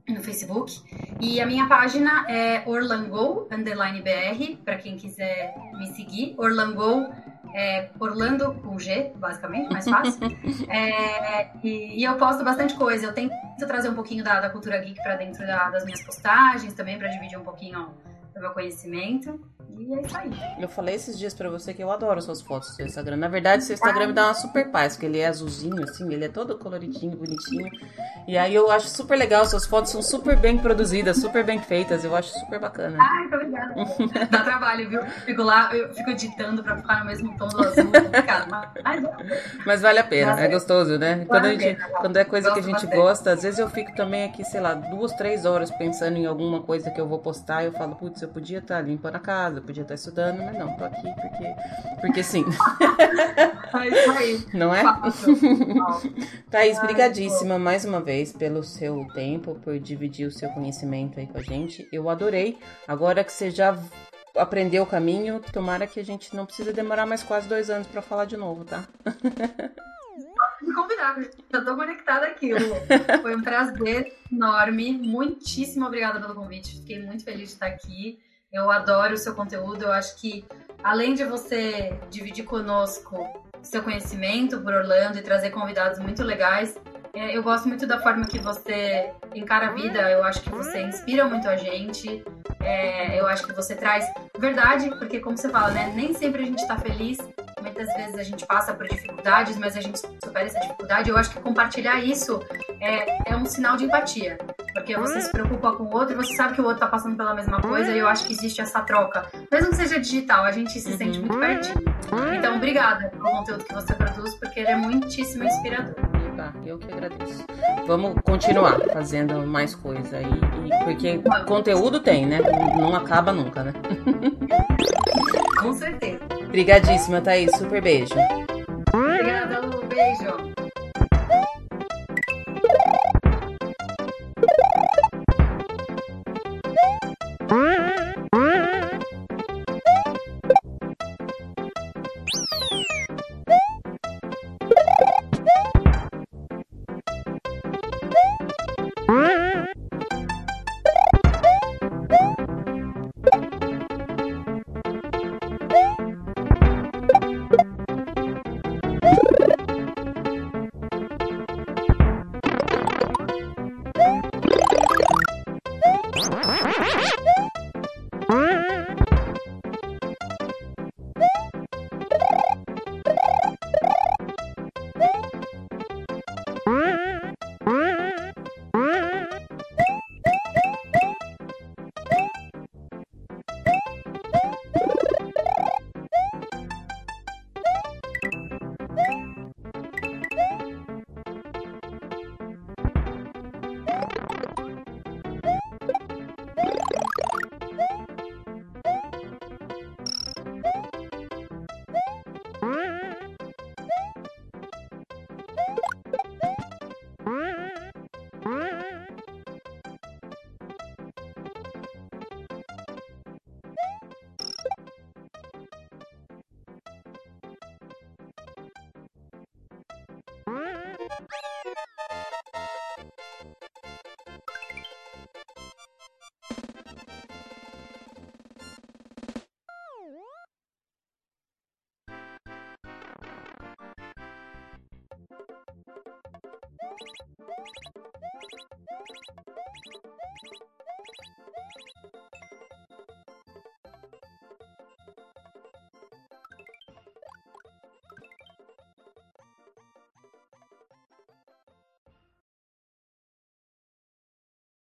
no Facebook. E a minha página é Orlango, underline BR, para quem quiser me seguir. Orlango é Orlando com G, basicamente, mais fácil. é, e, e, eu posto bastante coisa. Eu tento trazer um pouquinho da, da cultura geek para dentro da, das minhas postagens também, para dividir um pouquinho do meu conhecimento. E é isso aí. Eu falei esses dias pra você que eu adoro suas fotos do seu Instagram. Na verdade, seu Instagram me dá uma super paz, porque ele é azulzinho, assim, ele é todo coloridinho, bonitinho. E aí eu acho super legal, suas fotos são super bem produzidas, super bem feitas, eu acho super bacana. Ai, muito obrigada. Dá trabalho, viu? Fico lá, eu fico editando pra ficar no mesmo tom do azul. mas, mas vale a pena, é gostoso, né? Quando, a gente, quando é coisa que a gente gosta, às vezes eu fico também aqui, sei lá, duas, três horas pensando em alguma coisa que eu vou postar, eu falo, putz, eu podia estar limpando a casa, podia estar estudando, mas não, tô aqui porque, porque sim. Não é? Thaís, brigadíssima mais uma vez pelo seu tempo, por dividir o seu conhecimento aí com a gente. Eu adorei. Agora que você já aprendeu o caminho, tomara que a gente não precisa demorar mais quase dois anos para falar de novo, tá? Convidar, já tô conectada aqui. Foi um prazer enorme. Muitíssimo obrigada pelo convite. Fiquei muito feliz de estar aqui. Eu adoro o seu conteúdo. Eu acho que, além de você dividir conosco seu conhecimento por Orlando e trazer convidados muito legais, eu gosto muito da forma que você encara a vida. Eu acho que você inspira muito a gente. É, eu acho que você traz verdade, porque, como você fala, né? Nem sempre a gente está feliz. Muitas vezes a gente passa por dificuldades, mas a gente supera essa dificuldade. Eu acho que compartilhar isso é, é um sinal de empatia. Porque você se preocupa com o outro, você sabe que o outro tá passando pela mesma coisa, e eu acho que existe essa troca. Mesmo que seja digital, a gente se sente muito pertinho. Então, obrigada pelo conteúdo que você produz, porque ele é muitíssimo inspirador. Eu que agradeço. Vamos continuar fazendo mais coisa aí, porque conteúdo tem, né? Não acaba nunca, né? Com certeza. Obrigadíssima, Thaís. Super beijo.